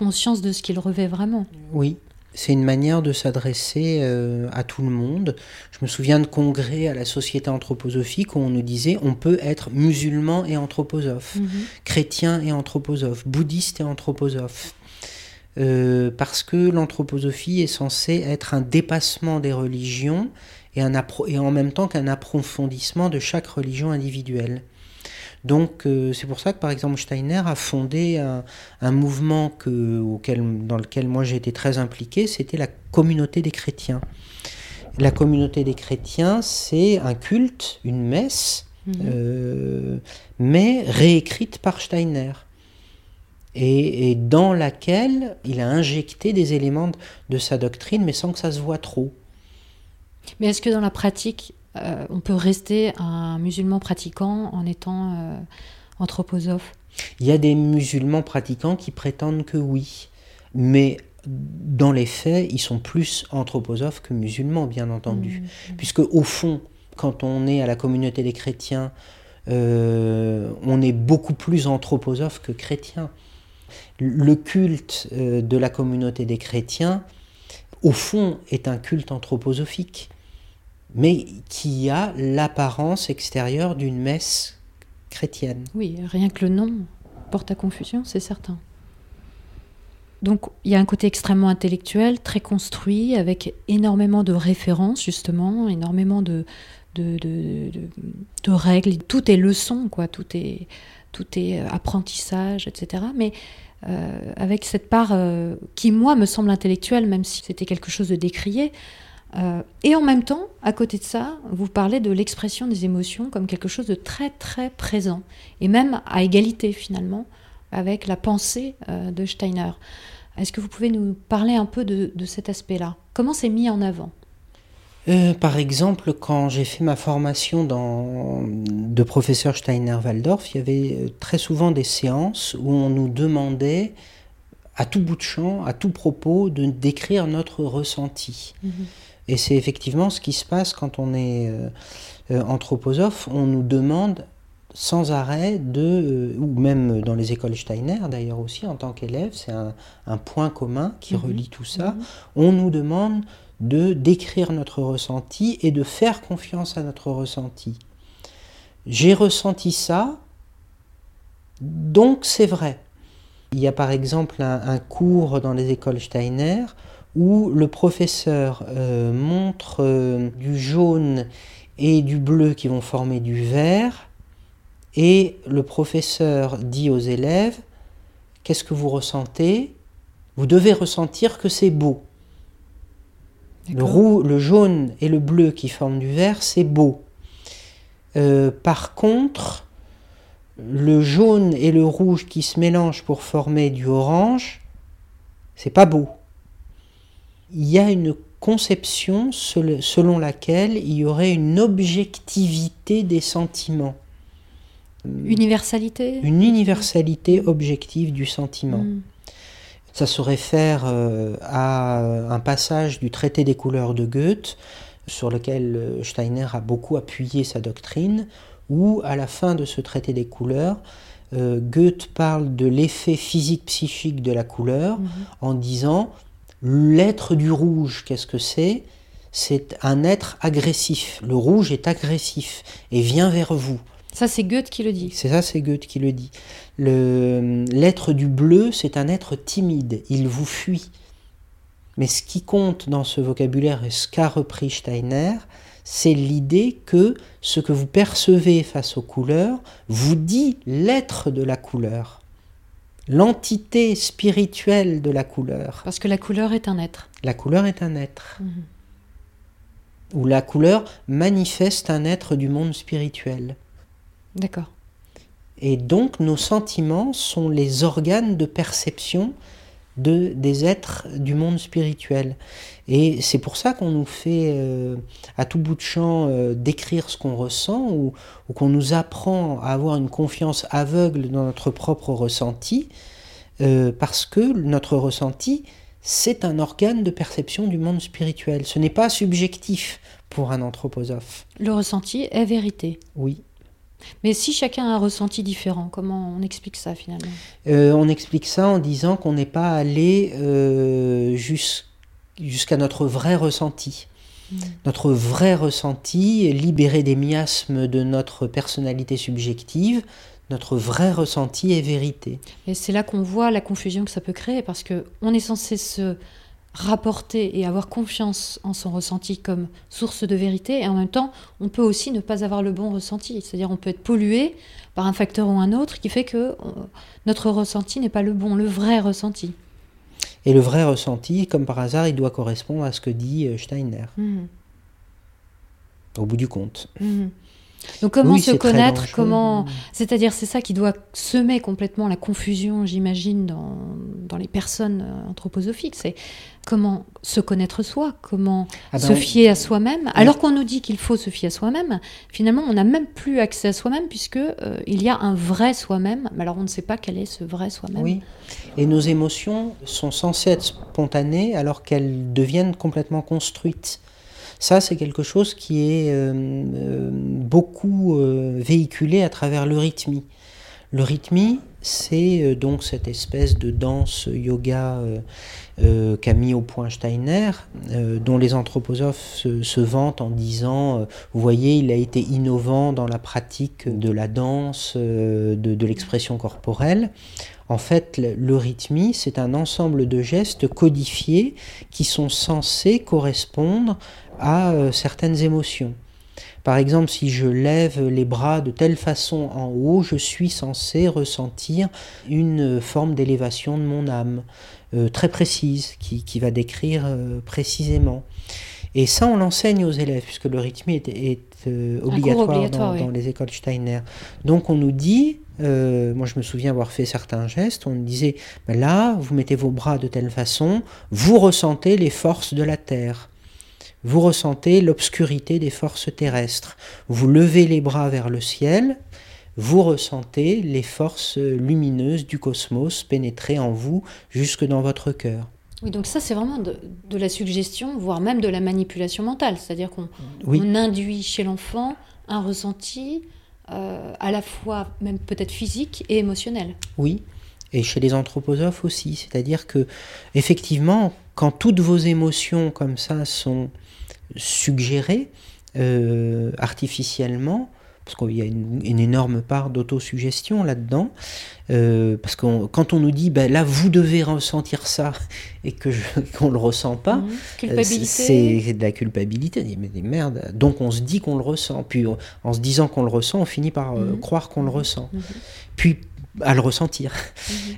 Speaker 2: conscience de ce qu'il revêt vraiment.
Speaker 3: Oui, c'est une manière de s'adresser euh, à tout le monde. Je me souviens de congrès à la Société anthroposophique où on nous disait on peut être musulman et anthroposophe, mhm. chrétien et anthroposophe, bouddhiste et anthroposophe. Euh, parce que l'anthroposophie est censée être un dépassement des religions et, un et en même temps qu'un approfondissement de chaque religion individuelle. Donc euh, c'est pour ça que par exemple Steiner a fondé un, mouvement auquel, dans lequel moi j'ai été très impliqué, c'était la communauté des chrétiens. La communauté des chrétiens, c'est un culte, une messe, mhm. euh, mais réécrite par Steiner. Et, dans laquelle il a injecté des éléments de sa doctrine, mais sans que ça se voit trop.
Speaker 2: Mais est-ce que dans la pratique, euh, on peut rester un musulman pratiquant en étant euh, anthroposophe
Speaker 3: Il y a des musulmans pratiquants qui prétendent que oui, mais dans les faits, ils sont plus anthroposophes que musulmans, bien entendu. Mmh, mmh. Puisque au fond, quand on est à la communauté des chrétiens, euh, on est beaucoup plus anthroposophe que chrétien. Le culte de la communauté des chrétiens, au fond, est un culte anthroposophique mais qui a l'apparence extérieure d'une messe chrétienne.
Speaker 2: Oui, rien que le nom porte à confusion, c'est certain. Donc il y a un côté extrêmement intellectuel, très construit, avec énormément de références, justement, énormément de, de, de, règles. Tout est leçon, quoi. Tout est, tout est apprentissage, etc. Mais euh, avec cette part euh, qui, moi, me semble intellectuelle, même si c'était quelque chose de décrié, euh, et en même temps, à côté de ça, vous parlez de l'expression des émotions comme quelque chose de très très présent, et même à égalité finalement avec la pensée euh, de Steiner. Est-ce que vous pouvez nous parler un peu de, cet aspect-là? Comment c'est mis en avant?
Speaker 3: Euh, par exemple, quand j'ai fait ma formation dans, de professeur Steiner-Waldorf, il y avait très souvent des séances où on nous demandait à tout bout de champ, à tout propos, de décrire notre ressenti. Mhm. Et c'est effectivement ce qui se passe quand on est euh, euh, anthroposophe. On nous demande sans arrêt de, euh, ou même dans les écoles Steiner d'ailleurs aussi en tant qu'élève, c'est un, point commun qui mhm. relie tout ça, mhm. on nous demande de décrire notre ressenti et de faire confiance à notre ressenti. J'ai ressenti ça, donc c'est vrai. Il y a par exemple un cours dans les écoles Steiner où le professeur euh, montre euh, du jaune et du bleu qui vont former du vert, et le professeur dit aux élèves, qu'est-ce que vous ressentez? Vous devez ressentir que c'est beau. Le, roux, le jaune et le bleu qui forment du vert, c'est beau. Euh, par contre, le jaune et le rouge qui se mélangent pour former du orange, c'est pas beau. Il y a une conception selon laquelle il y aurait une objectivité des sentiments.
Speaker 2: Universalité?
Speaker 3: Une universalité objective du sentiment. Hmm. Ça se réfère euh, à un passage du traité des couleurs de Goethe, sur lequel euh, Steiner a beaucoup appuyé sa doctrine, où à la fin de ce traité des couleurs, euh, Goethe parle de l'effet physique-psychique de la couleur hmm. en disant L'être du rouge, qu'est-ce que c'est? C'est un être agressif. Le rouge est agressif et vient vers vous.
Speaker 2: Ça, c'est Goethe qui le dit.
Speaker 3: C'est ça, c'est Goethe qui le dit. L'être du bleu, c'est un être timide. Il vous fuit. Mais ce qui compte dans ce vocabulaire et ce qu'a repris Steiner, c'est l'idée que ce que vous percevez face aux couleurs vous dit l'être de la couleur l'entité spirituelle de la couleur.
Speaker 2: Parce que la couleur est un être.
Speaker 3: La couleur est un être. Mhm. Ou la couleur manifeste un être du monde spirituel.
Speaker 2: D'accord.
Speaker 3: Et donc nos sentiments sont les organes de perception de, des êtres du monde spirituel. Et c'est pour ça qu'on nous fait euh, à tout bout de champ euh, décrire ce qu'on ressent ou, qu'on nous apprend à avoir une confiance aveugle dans notre propre ressenti, euh, parce que notre ressenti, c'est un organe de perception du monde spirituel. Ce n'est pas subjectif pour un anthroposophe.
Speaker 2: Le ressenti est vérité.
Speaker 3: Oui.
Speaker 2: Mais si chacun a un ressenti différent, comment on explique ça finalement?
Speaker 3: Euh, On explique ça en disant qu'on n'est pas allé euh, jusqu'à notre vrai ressenti. Hmm. Notre vrai ressenti, libéré des miasmes de notre personnalité subjective, notre vrai ressenti est vérité.
Speaker 2: Et c'est là qu'on voit la confusion que ça peut créer, parce qu'on est censé se rapporter et avoir confiance en son ressenti comme source de vérité, et en même temps, on peut aussi ne pas avoir le bon ressenti. C'est-à-dire, on peut être pollué par un facteur ou un autre qui fait que notre ressenti n'est pas le bon, le vrai ressenti.
Speaker 3: Et le vrai ressenti, comme par hasard, il doit correspondre à ce que dit euh, Steiner. Mmh. Au bout du compte.
Speaker 2: Mmh. Donc comment se connaître, comment, c'est-à-dire c'est ça qui doit semer complètement la confusion, j'imagine, dans, dans, les personnes euh, anthroposophiques. C'est comment se connaître soi, comment ah ben se fier à soi-même. Alors qu'on nous dit qu'il faut se fier à soi-même, finalement on n'a même plus accès à soi-même puisque euh, il y a un vrai soi-même. Mais alors on ne sait pas quel est ce vrai soi-même.
Speaker 3: Oui. Et nos émotions sont censées être spontanées alors qu'elles deviennent complètement construites. Ça, c'est quelque chose qui est euh, euh, beaucoup véhiculé à travers le rythmie. Le rythmie, c'est donc cette espèce de danse yoga qu'a mis au point Steiner, dont les anthroposophes se, vantent en disant, vous voyez, il a été innovant dans la pratique de la danse, de, de l'expression corporelle. En fait, le rythmie, c'est un ensemble de gestes codifiés qui sont censés correspondre à euh, certaines émotions. Par exemple, si je lève les bras de telle façon en haut, je suis censé ressentir une forme d'élévation de mon âme, euh, très précise, qui, va décrire euh, précisément. Et ça, on l'enseigne aux élèves, puisque le rythme est, obligatoire, dans, les écoles Steiner. Donc on nous dit, moi je me souviens avoir fait certains gestes, on nous disait, ben là, vous mettez vos bras de telle façon, vous ressentez les forces de la Terre. Vous ressentez l'obscurité des forces terrestres. Vous levez les bras vers le ciel, vous ressentez les forces lumineuses du cosmos pénétrer en vous jusque dans votre cœur.
Speaker 2: Oui, donc ça c'est vraiment de, la suggestion, voire même de la manipulation mentale. C'est-à-dire qu'on induit chez l'enfant un ressenti euh, à la fois même peut-être physique et émotionnel.
Speaker 3: Oui, et chez les anthroposophes aussi. C'est-à-dire que effectivement, quand toutes vos émotions comme ça sont suggérer euh, artificiellement, parce qu'il y a une, énorme part d'autosuggestion là-dedans, euh, parce que quand on nous dit ben là vous devez ressentir ça et que qu'on le ressent pas,
Speaker 2: mhm. euh,
Speaker 3: c'est de la culpabilité. Mais des merdes. Donc on se dit qu'on le ressent, puis en se disant qu'on le ressent, on finit par mhm. croire qu'on le mhm. ressent. Puis à le ressentir.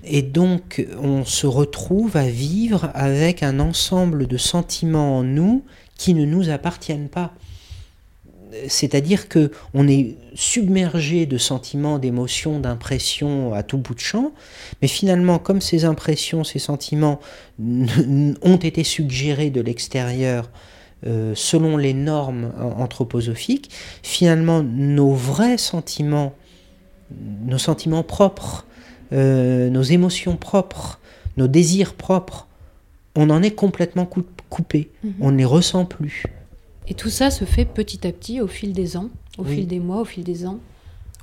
Speaker 3: Et donc, on se retrouve à vivre avec un ensemble de sentiments en nous qui ne nous appartiennent pas. C'est-à-dire que on est submergé de sentiments, d'émotions, d'impressions à tout bout de champ, mais finalement, comme ces impressions, ces sentiments ont été suggérés de l'extérieur euh, selon les normes anthroposophiques, finalement, nos vrais sentiments nos sentiments propres, euh, nos émotions propres, nos désirs propres, on en est complètement coupé, mhm. on ne les ressent plus.
Speaker 2: Et tout ça se fait petit à petit au fil des ans, au fil des mois, au fil des ans,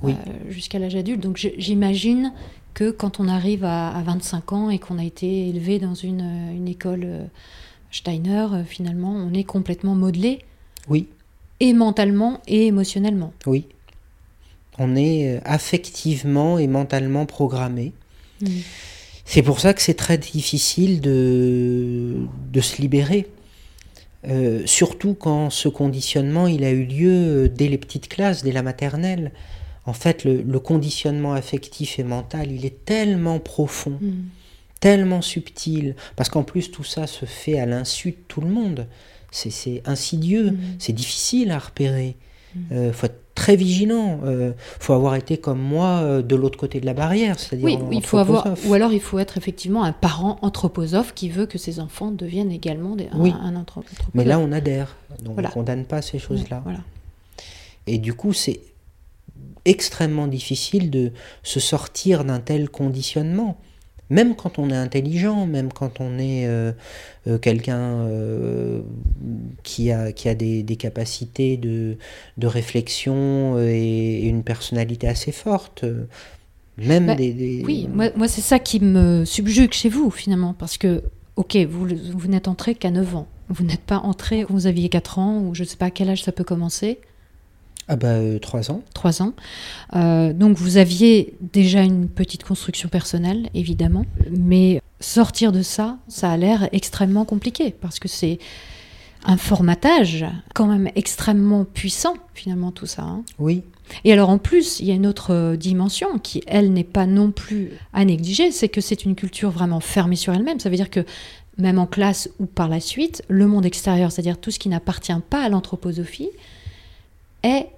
Speaker 2: euh, jusqu'à l'âge adulte. Donc j'imagine que quand on arrive à, 25 ans et qu'on a été élevé dans une, une école euh, Steiner, finalement, on est complètement modelé.
Speaker 3: Oui.
Speaker 2: Et mentalement et émotionnellement.
Speaker 3: Oui on est euh, affectivement et mentalement programmé. Mm. C'est pour ça que c'est très difficile de, de se libérer. Euh, surtout quand ce conditionnement il a eu lieu euh, dès les petites classes, dès la maternelle. En fait, le, conditionnement affectif et mental, il est tellement profond, mm. tellement subtil, parce qu'en plus tout ça se fait à l'insu de tout le monde. C'est insidieux, mm. c'est difficile à repérer. Il faut être très vigilant. Il euh, faut avoir été comme moi euh, de l'autre côté de la barrière, c'est-à-dire
Speaker 2: oui, il faut avoir, ou alors il faut être effectivement un parent anthroposophe qui veut que ses enfants deviennent également des,
Speaker 3: oui. un, anthroposophe. Mais là, on adhère, donc on ne condamne pas ces choses-là.
Speaker 2: Voilà.
Speaker 3: Et du coup, c'est extrêmement difficile de se sortir d'un tel conditionnement même quand on est intelligent, même quand on est euh, euh, quelqu'un euh, qui a, qui a des, capacités de, de réflexion et, une personnalité assez forte. Même bah, des,
Speaker 2: Oui, moi, moi c'est ça qui me subjugue chez vous finalement, parce que, ok, vous, vous n'êtes entré qu'à 9 ans. Vous n'êtes pas entré, vous aviez 4 ans, ou je ne sais pas à quel âge ça peut commencer.
Speaker 3: Ah bah, euh, trois ans.
Speaker 2: Trois ans. Euh, donc vous aviez déjà une petite construction personnelle, évidemment, mais sortir de ça, ça a l'air extrêmement compliqué, parce que c'est un formatage quand même extrêmement puissant, finalement, tout ça. Hein.
Speaker 3: Oui.
Speaker 2: Et alors en plus, il y a une autre dimension qui, elle, n'est pas non plus à négliger, c'est que c'est une culture vraiment fermée sur elle-même. Ça veut dire que même en classe ou par la suite, le monde extérieur, c'est-à-dire tout ce qui n'appartient pas à l'anthroposophie, est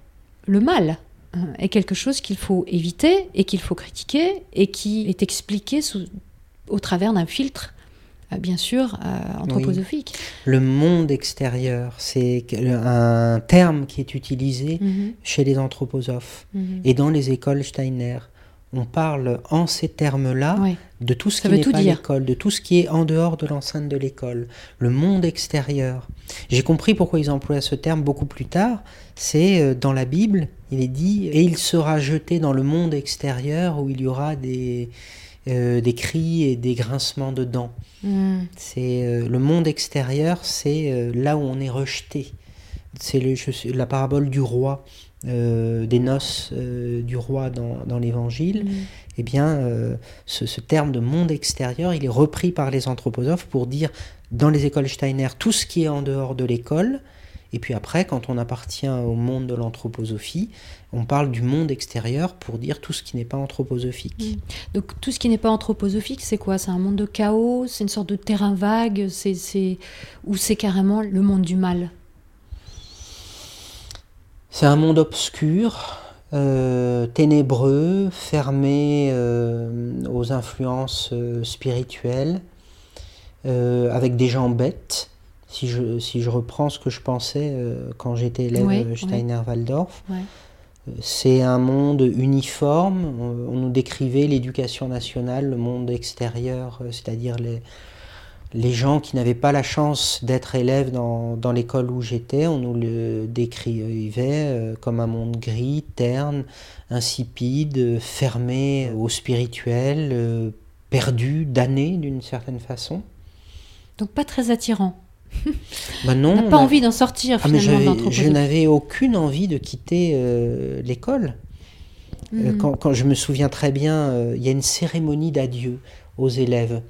Speaker 2: le mal hein, est quelque chose qu'il faut éviter et qu'il faut critiquer et qui est expliqué au travers d'un filtre euh, bien sûr euh, anthroposophique.
Speaker 3: Le monde extérieur, c'est un terme qui est utilisé mhm. chez les anthroposophes mhm. et dans les écoles Steiner. On parle en ces termes-là de tout ce qui n'est pas l'école, de tout ce qui est en dehors de l'enceinte de l'école, le monde extérieur. J'ai compris pourquoi ils emploient ce terme beaucoup plus tard, c'est euh, dans la Bible, il est dit, et il sera jeté dans le monde extérieur où il y aura des, euh, des cris et des grincements de dents. Hmm. C'est euh, le monde extérieur, c'est là où on est rejeté. C'est la parabole du roi, des noces du roi dans, l'Évangile. Hmm. Eh bien, ce, ce, terme de monde extérieur, il est repris par les anthroposophes pour dire dans les écoles Steiner tout ce qui est en dehors de l'école et puis après, quand on appartient au monde de l'anthroposophie, on parle du monde extérieur pour dire tout ce qui n'est pas anthroposophique. Mm.
Speaker 2: Donc tout ce qui n'est pas anthroposophique, c'est quoi? C'est un monde de chaos? C'est une sorte de terrain vague? C'est, Ou c'est carrément le monde du mal?
Speaker 3: C'est un monde obscur, euh, ténébreux, fermé euh, aux influences euh, spirituelles, avec des gens bêtes. Si je, si je reprends ce que je pensais quand j'étais élève Steiner-Waldorf, euh, c'est un monde uniforme. On, nous décrivait l'éducation nationale, le monde extérieur, c'est-à-dire les, les gens qui n'avaient pas la chance d'être élèves dans, dans l'école où j'étais, on nous le décrivait comme un monde gris, terne, insipide, fermé au spirituel, perdu, damné d'une certaine façon.
Speaker 2: Donc pas très attirant.
Speaker 3: Bah non,
Speaker 2: on n'a pas envie d'en sortir ah, finalement.
Speaker 3: je n'avais aucune envie de quitter euh, l'école. Euh, mhm. quand, je me souviens très bien, euh, il y a une cérémonie d'adieu aux élèves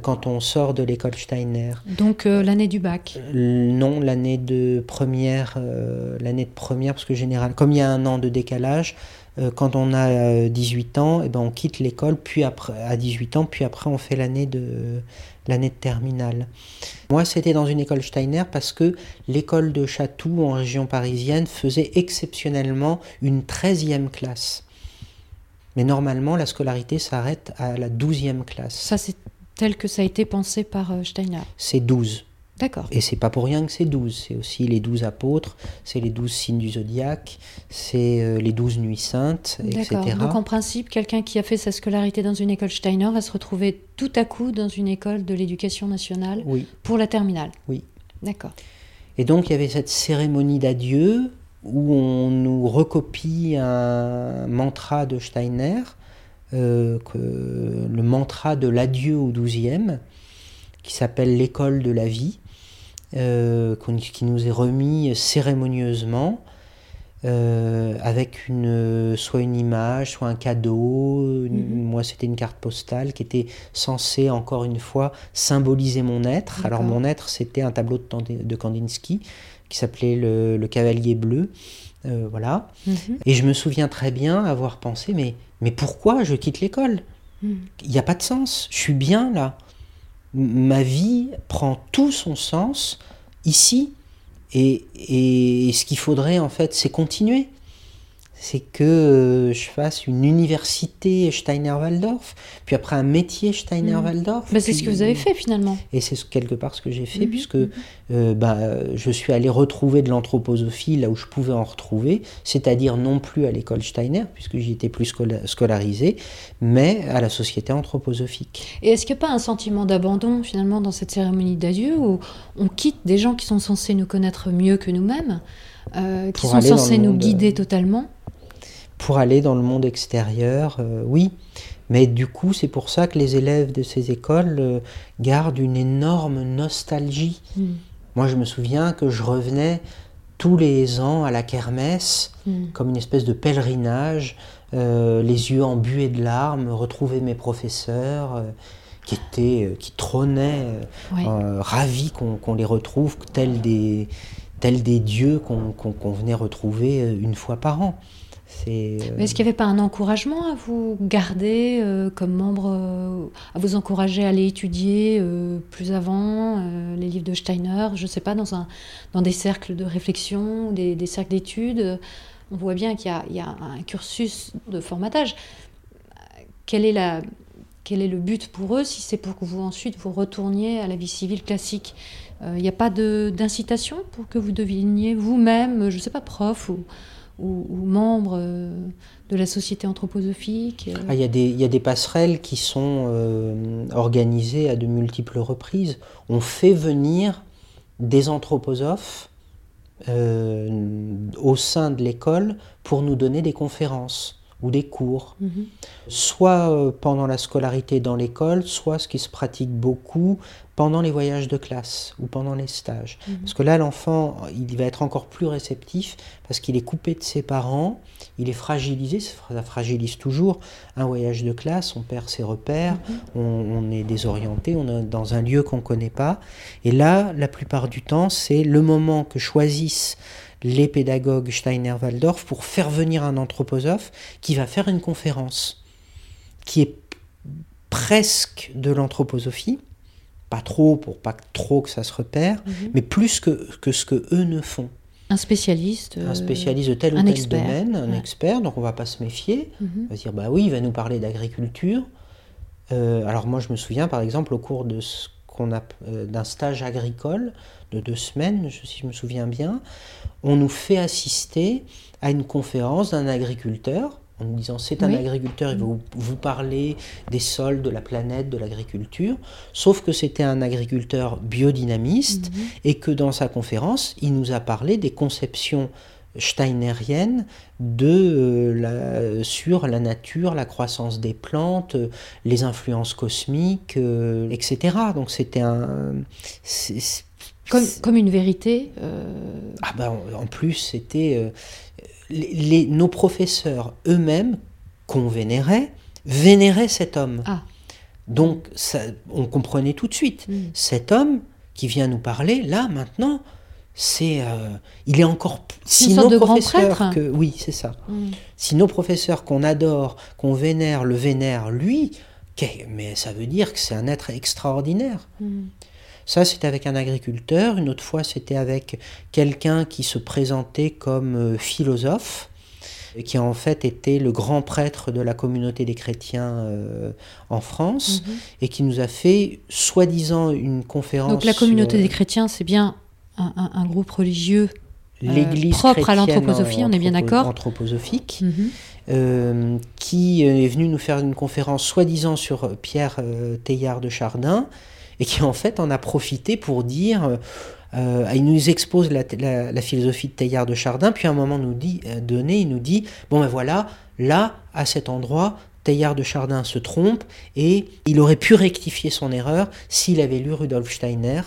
Speaker 3: quand on sort de l'école Steiner.
Speaker 2: Donc l'année du bac
Speaker 3: Non, l'année de première, l'année de première parce que général, comme il y a un an de décalage, euh, quand on a euh, 18 ans, eh ben, on quitte l'école, puis après, à 18 ans, puis après on fait l'année de, l'année de terminale. Moi, c'était dans une école Steiner parce que l'école de Chatou en région parisienne faisait exceptionnellement une 13e classe. Mais normalement, la scolarité s'arrête à la 12e classe.
Speaker 2: Ça, c'est tel que ça a été pensé par euh, Steiner.
Speaker 3: C'est 12.
Speaker 2: D'accord.
Speaker 3: Et c'est pas pour rien que c'est 12. C'est aussi les 12 apôtres, c'est les 12 signes du zodiaque, c'est euh, les 12 nuits saintes, etc.
Speaker 2: D'accord. Donc en principe, quelqu'un qui a fait sa scolarité dans une école Steiner va se retrouver tout à coup dans une école de l'éducation nationale
Speaker 3: Oui,
Speaker 2: pour la terminale.
Speaker 3: oui.
Speaker 2: D'accord.
Speaker 3: Et donc il y avait cette cérémonie d'adieu où on nous recopie un mantra de Steiner, euh, que, le mantra de l'adieu au douzième, qui s'appelle l'école de la vie, euh, qui nous est remis cérémonieusement. euh, avec une, soit une image, soit un cadeau. Une-
Speaker 2: Mhm.
Speaker 3: Moi, c'était une carte postale qui était censée, encore une fois, symboliser mon être. Alors, mon être, c'était un tableau de Kandinsky qui s'appelait le, le Cavalier bleu. Euh, voilà.
Speaker 2: Mhm.
Speaker 3: Et je me souviens très bien avoir pensé, mais, mais pourquoi je quitte l'école?
Speaker 2: Mhm.
Speaker 3: Il n'y a pas de sens. Je suis bien là. Ma vie prend tout son sens ici. Et, et ce qu'il faudrait, en fait, c'est continuer. C'est que euh, je fasse une université Steiner-Waldorf, puis après un métier Steiner-Waldorf.
Speaker 2: Bah, c'est ce que vous avez fait finalement.
Speaker 3: et c'est ce- quelque part ce que j'ai fait,
Speaker 2: Mhm,
Speaker 3: puisque euh, bah, je suis allé retrouver de l'anthroposophie là où je pouvais en retrouver, c'est-à-dire non plus à l'école Steiner, puisque j'y étais plus scola- scolarisé, mais à la société anthroposophique.
Speaker 2: Et est-ce qu'il n'y a pas un sentiment d'abandon finalement dans cette cérémonie d'adieu où on quitte des gens qui sont censés nous connaître mieux que nous-mêmes, euh, qui
Speaker 3: Pour
Speaker 2: sont censés nous
Speaker 3: monde,
Speaker 2: guider
Speaker 3: euh,
Speaker 2: totalement
Speaker 3: Pour aller dans le monde extérieur, euh, oui. Mais du coup, c'est pour ça que les élèves de ces écoles euh, gardent une énorme nostalgie.
Speaker 2: Mm.
Speaker 3: Moi, je me souviens que je revenais tous les ans à la kermesse
Speaker 2: Mm.
Speaker 3: comme une espèce de pèlerinage, euh, les yeux embués de larmes, retrouver mes professeurs euh, qui étaient, euh, qui trônaient,
Speaker 2: Ouais.
Speaker 3: ravis qu'on les retrouve tels des, tels des dieux qu'on venait retrouver une fois par an. C'est euh,
Speaker 2: Mais est-ce qu'il n'y avait pas un encouragement à vous garder euh, comme membre, euh, à vous encourager à aller étudier euh, plus avant les livres de Steiner, je ne sais pas, dans, un, dans des cercles de réflexion, des, cercles d'études? On voit bien qu'il y a, un cursus de formatage. Est quel est le but pour eux si c'est pour que vous ensuite vous retourniez à la vie civile classique? Il n'y a pas d'incitation pour que vous deveniez vous-même, je ne sais pas, prof ou, ou, ou membre euh, de la société anthroposophique euh,
Speaker 3: Ah, Il y, a des- passerelles qui sont euh, organisées à de multiples reprises. On fait venir des anthroposophes au sein de l'école pour nous donner des conférences ou des cours,
Speaker 2: mhm.
Speaker 3: soit euh, pendant la scolarité dans l'école, soit ce qui se pratique beaucoup pendant les voyages de classe ou pendant les stages.
Speaker 2: Mhm.
Speaker 3: Parce que là, l'enfant, il va être encore plus réceptif parce qu'il est coupé de ses parents, il est fragilisé, ça fragilise toujours un voyage de classe, on perd ses repères, on, on est désorienté, on est dans un lieu qu'on ne connaît pas. Et là, la plupart du temps, c'est le moment que choisissent les pédagogues Steiner-Waldorf pour faire venir un anthroposophe qui va faire une conférence qui est presque de l'anthroposophie, pas trop pour pas trop que ça se repère,
Speaker 2: Mhm.
Speaker 3: mais plus que, que ce que eux ne font.
Speaker 2: Un spécialiste.
Speaker 3: Un
Speaker 2: euh,
Speaker 3: spécialiste de tel ou tel
Speaker 2: expert,
Speaker 3: domaine, un
Speaker 2: ouais.
Speaker 3: expert, donc on va pas se méfier.
Speaker 2: mhm.
Speaker 3: On va se dire, bah oui, il va nous parler d'agriculture. Euh, alors moi, je me souviens, par exemple, au cours de ce qu'on a euh, d'un stage agricole de deux semaines, je- si je me souviens bien, on nous fait assister à une conférence d'un agriculteur en nous disant c'est un
Speaker 2: Oui.
Speaker 3: agriculteur, il va vous, vous parler des sols, de la planète, de l'agriculture, sauf que c'était un agriculteur biodynamiste
Speaker 2: Mhm.
Speaker 3: et que dans sa conférence, il nous a parlé des conceptions steinériennes de, euh, la, sur la nature, la croissance des plantes, euh, les influences cosmiques, euh, etc. Donc c'était un...
Speaker 2: Comme, comme une vérité.
Speaker 3: Ah ben, en- plus, c'était... euh, les, les- nos professeurs eux-mêmes, qu'on vénérait, vénéraient cet homme.
Speaker 2: Ah.
Speaker 3: Donc ça, on comprenait tout de suite.
Speaker 2: mm.
Speaker 3: Cet homme qui vient nous parler, là, maintenant, c'est, euh, il est encore
Speaker 2: une
Speaker 3: si
Speaker 2: sorte
Speaker 3: nos
Speaker 2: de grand
Speaker 3: professeurs
Speaker 2: prêtre.
Speaker 3: que oui, c'est ça.
Speaker 2: Mm.
Speaker 3: Si nos professeurs qu'on adore, qu'on vénère, le vénèrent lui, mais ça veut dire que c'est un être extraordinaire.
Speaker 2: Mm.
Speaker 3: Ça, c'était avec un agriculteur. Une autre fois, c'était avec quelqu'un qui se présentait comme euh, philosophe, qui en fait était le grand prêtre de la communauté des chrétiens euh, en France,
Speaker 2: Mhm.
Speaker 3: et qui nous a fait, soi-disant, une conférence.
Speaker 2: Donc la communauté des chrétiens, c'est bien un, un- un groupe religieux.
Speaker 3: euh,
Speaker 2: propre à l'anthroposophie, on est bien d'accord
Speaker 3: Anthroposophique.
Speaker 2: Mhm.
Speaker 3: qui est venu nous faire une conférence soi-disant sur Pierre Teilhard de Chardin, et qui en fait en a profité pour dire, euh, euh, il nous expose la, philosophie de Teilhard de Chardin, puis à un moment nous dit, euh, donné, il nous dit, bon ben voilà, là, à cet endroit, Teilhard de Chardin se trompe, et il aurait pu rectifier son erreur s'il avait lu Rudolf Steiner,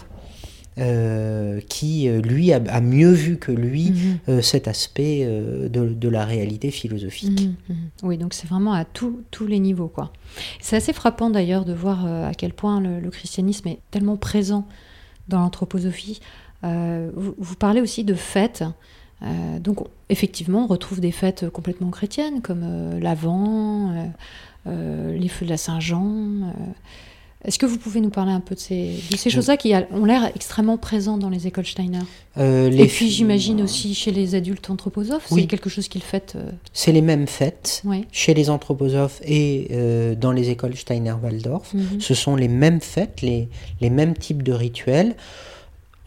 Speaker 3: euh, qui, euh, lui, a, a mieux vu que lui
Speaker 2: Mhm.
Speaker 3: euh, cet aspect euh, de, de la réalité philosophique.
Speaker 2: Mhm, mhm. Oui, donc c'est vraiment à tous tous les niveaux. quoi. C'est assez frappant d'ailleurs de voir à quel point le, le christianisme est tellement présent dans l'anthroposophie. Vous, vous parlez aussi de fêtes. Donc on- effectivement, on retrouve des fêtes complètement chrétiennes comme l'Avent, les feux de la Saint-Jean. Est-ce que vous pouvez nous parler un peu de ces, de ces choses-là qui ont l'air extrêmement présentes dans les écoles Steiner?
Speaker 3: Euh,
Speaker 2: Et puis j'imagine aussi chez les adultes anthroposophes,
Speaker 3: Oui.
Speaker 2: c'est quelque chose qu'ils fêtent. euh,
Speaker 3: C'est les mêmes fêtes chez les anthroposophes et euh, dans les écoles Steiner-Waldorf.
Speaker 2: Mhm.
Speaker 3: Ce sont les mêmes fêtes, les, les mêmes types de rituels.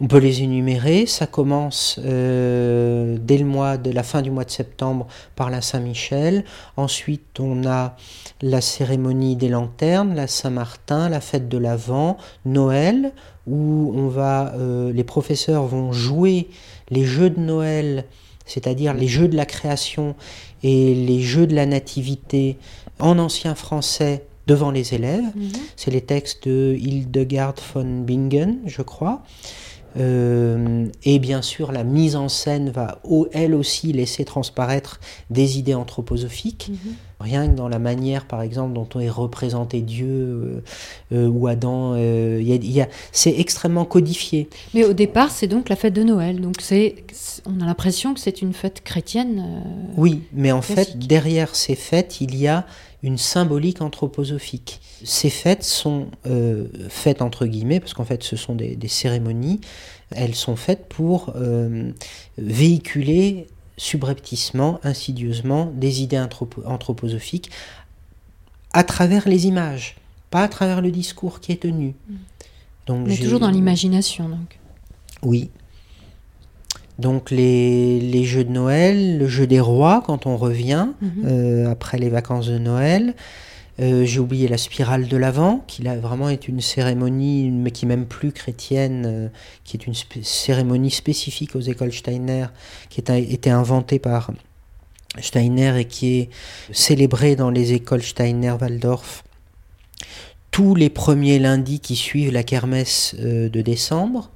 Speaker 3: On peut les énumérer. Ça commence euh, dès le mois de la fin du mois de septembre par la Saint-Michel. Ensuite, on a la cérémonie des lanternes, la Saint-Martin, la fête de l'Avent, Noël, où on va, euh, les professeurs vont jouer les jeux de Noël, c'est-à-dire les jeux de la création et les jeux de la nativité en ancien français devant les élèves.
Speaker 2: Mhm.
Speaker 3: C'est les textes de Hildegard von Bingen, je crois. Euh, et bien sûr, la mise en scène va elle aussi laisser transparaître des idées anthroposophiques.
Speaker 2: Mhm.
Speaker 3: Rien que dans la manière, par exemple, dont on est représenté Dieu euh, euh, ou Adam, euh, il y a- il y a- c'est extrêmement codifié.
Speaker 2: Mais au départ, c'est donc la fête de Noël. Donc c'est, on a l'impression que c'est une fête chrétienne.
Speaker 3: Oui, mais en fait, derrière ces fêtes, il y a une symbolique anthroposophique. Ces fêtes sont euh, faites entre guillemets, parce qu'en fait, ce sont des, des cérémonies. Elles sont faites pour euh, véhiculer subrepticement, insidieusement, des idées anthropo- anthroposophiques à travers les images, pas à travers le discours qui est tenu. Donc,
Speaker 2: mais toujours dans l'imagination. Donc.
Speaker 3: oui. Donc les, les jeux de Noël, le jeu des rois quand on revient
Speaker 2: Mhm.
Speaker 3: euh, après les vacances de Noël. Euh, J'ai oublié la spirale de l'Avent, qui là vraiment est une cérémonie, mais qui est même plus chrétienne, euh, qui est une cérémonie spécifique aux écoles Steiner, qui est, été inventée par Steiner et qui est célébrée dans les écoles Steiner-Waldorf tous les premiers lundis qui suivent la kermesse de décembre.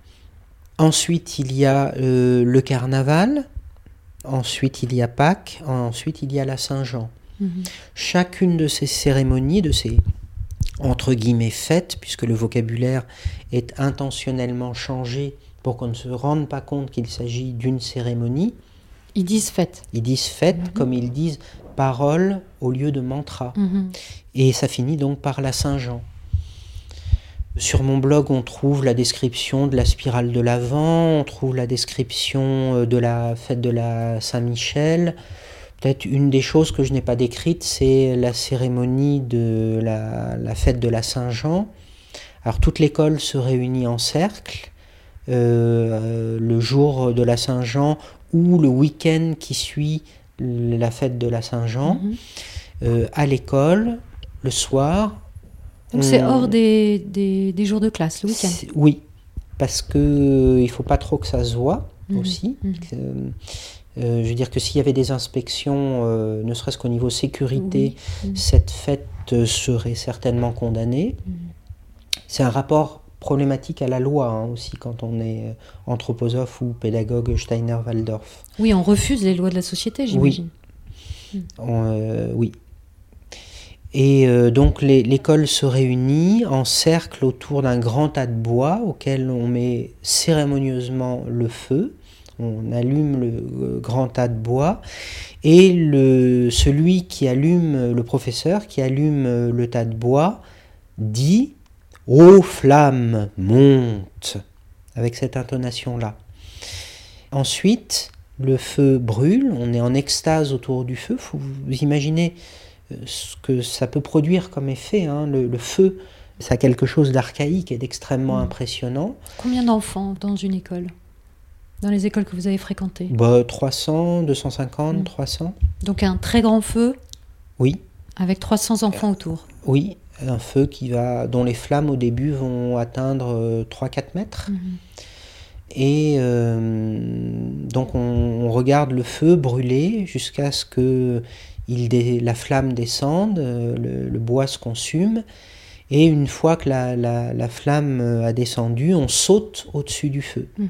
Speaker 3: Ensuite, il y a euh, le carnaval. Ensuite, il y a Pâques. Ensuite, il y a la Saint-Jean.
Speaker 2: Mhm.
Speaker 3: Chacune de ces cérémonies, de ces entre guillemets fêtes, puisque le vocabulaire est intentionnellement changé pour qu'on ne se rende pas compte qu'il s'agit d'une cérémonie,
Speaker 2: Ils disent fête.
Speaker 3: ils disent fête
Speaker 2: Mhm.
Speaker 3: comme ils disent parole au lieu de mantra.
Speaker 2: Mhm.
Speaker 3: Et ça finit donc par la Saint-Jean. Sur mon blog, on trouve la description de la spirale de l'Avent, on trouve la description euh, de la fête de la Saint-Michel. Peut-être une des choses que je n'ai pas décrite, c'est la cérémonie de la, la fête de la Saint-Jean. Alors toute l'école se réunit en cercle euh, le jour de la Saint-Jean ou le week-end qui suit la fête de la Saint-Jean
Speaker 2: Mhm.
Speaker 3: euh, à l'école le soir.
Speaker 2: Donc c'est hors des, des, des jours de classe, le week-end.
Speaker 3: Oui, parce que euh, il faut pas trop que ça se voit
Speaker 2: Mhm.
Speaker 3: aussi.
Speaker 2: Mhm.
Speaker 3: Euh, euh, je veux dire que s'il y avait des inspections, euh, ne serait-ce qu'au niveau sécurité,
Speaker 2: Oui. Mhm.
Speaker 3: cette fête serait certainement condamnée. C'est un rapport problématique à la loi hein, aussi quand on est anthroposophe ou pédagogue Steiner-Waldorf.
Speaker 2: Oui, on refuse les lois de la société, j'imagine.
Speaker 3: On, euh, oui. Et euh, donc l'école se réunit en cercle autour d'un grand tas de bois auquel on met cérémonieusement le feu. On allume le euh, grand tas de bois et le, celui qui allume, le professeur qui allume euh, le tas de bois, dit Ô flamme, monte avec cette intonation-là. Ensuite, le feu brûle, on est en extase autour du feu. vous imaginez ce que ça peut produire comme effet. Hein. Le, feu, ça a quelque chose d'archaïque et d'extrêmement mm. impressionnant.
Speaker 2: Combien d'enfants dans une école? Dans les écoles que vous avez fréquentées?
Speaker 3: Bah, 300, 250, 300.
Speaker 2: Donc un très grand feu
Speaker 3: Oui.
Speaker 2: Avec 300 enfants autour?
Speaker 3: Oui, un feu qui va, dont les flammes au début vont atteindre 3-4 euh, mètres. Mm-hmm. Et euh, donc on, on, regarde le feu brûler jusqu'à ce que la flamme descende, euh, le, bois se consume, et une fois que la, flamme euh, a descendu, on saute au-dessus du feu. Mhm.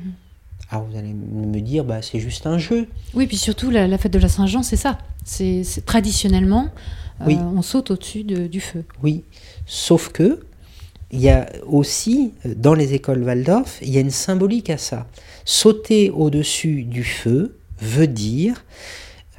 Speaker 3: Alors vous allez me dire, bah, c'est juste un jeu.
Speaker 2: Oui, puis surtout la, fête de la Saint-Jean, c'est ça. C'est traditionnellement, euh, on saute au-dessus du feu.
Speaker 3: Oui, sauf que il y a aussi dans les écoles Waldorf, il y a une symbolique à ça. Sauter au-dessus du feu veut dire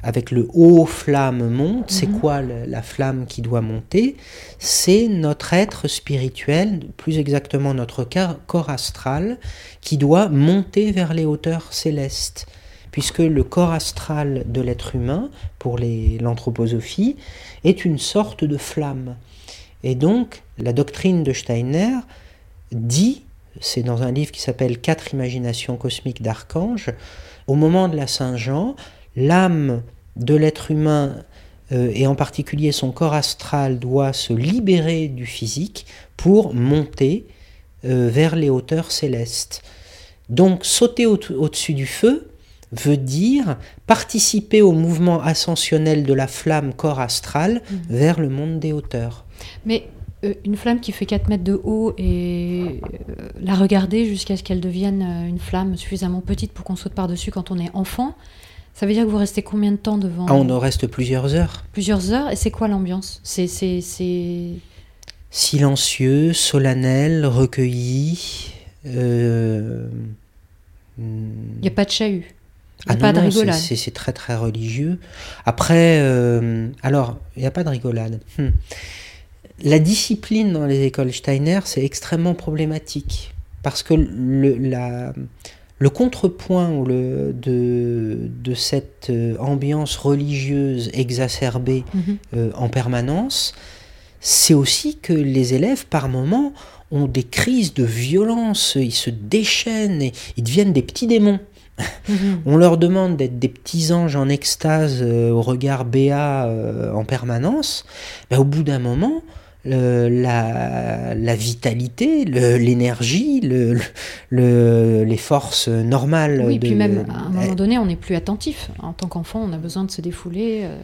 Speaker 3: avec le haut flamme monte. C'est mhm. quoi la flamme qui doit monter? C'est notre être spirituel, plus exactement notre corps astral, qui doit monter vers les hauteurs célestes. Puisque le corps astral de l'être humain, pour l'anthroposophie, est une sorte de flamme. Et donc, la doctrine de Steiner dit, c'est dans un livre qui s'appelle Quatre imaginations cosmiques d'archanges, au moment de la Saint-Jean, l'âme de l'être humain euh, et en particulier son corps astral doit se libérer du physique pour monter euh, vers les hauteurs célestes. Donc sauter au-dessus du feu veut dire participer au mouvement ascensionnel de la flamme corps astral mmh. vers le monde des hauteurs.
Speaker 2: Mais euh, une flamme qui fait 4 mètres de haut et la regarder jusqu'à ce qu'elle devienne une flamme suffisamment petite pour qu'on saute par-dessus quand on est enfant, ça veut dire que vous restez combien de temps devant
Speaker 3: ah, On en reste plusieurs heures.
Speaker 2: Plusieurs heures Et c'est quoi l'ambiance? C'est
Speaker 3: Silencieux, solennel, recueilli.
Speaker 2: Euh, il n'y a pas de chahut. Il n'y a ah pas de rigolade.
Speaker 3: C'est très très religieux. Après, euh, alors, il n'y a pas de rigolade. Hmm. La discipline dans les écoles Steiner, c'est extrêmement problématique. Parce que le, la, le contrepoint de, cette euh, ambiance religieuse exacerbée mhm. euh, en permanence, c'est aussi que les élèves, par moments, ont des crises de violence, ils se déchaînent, et ils deviennent des petits démons. Mhm. On leur demande d'être des petits anges en extase euh, au regard béat en permanence. Ben, au bout d'un moment, la, la, vitalité, l'énergie, le, le, les forces normales.
Speaker 2: Oui, puis même à un moment donné, on n'est plus attentif. En tant qu'enfant, on a besoin de se défouler. Euh.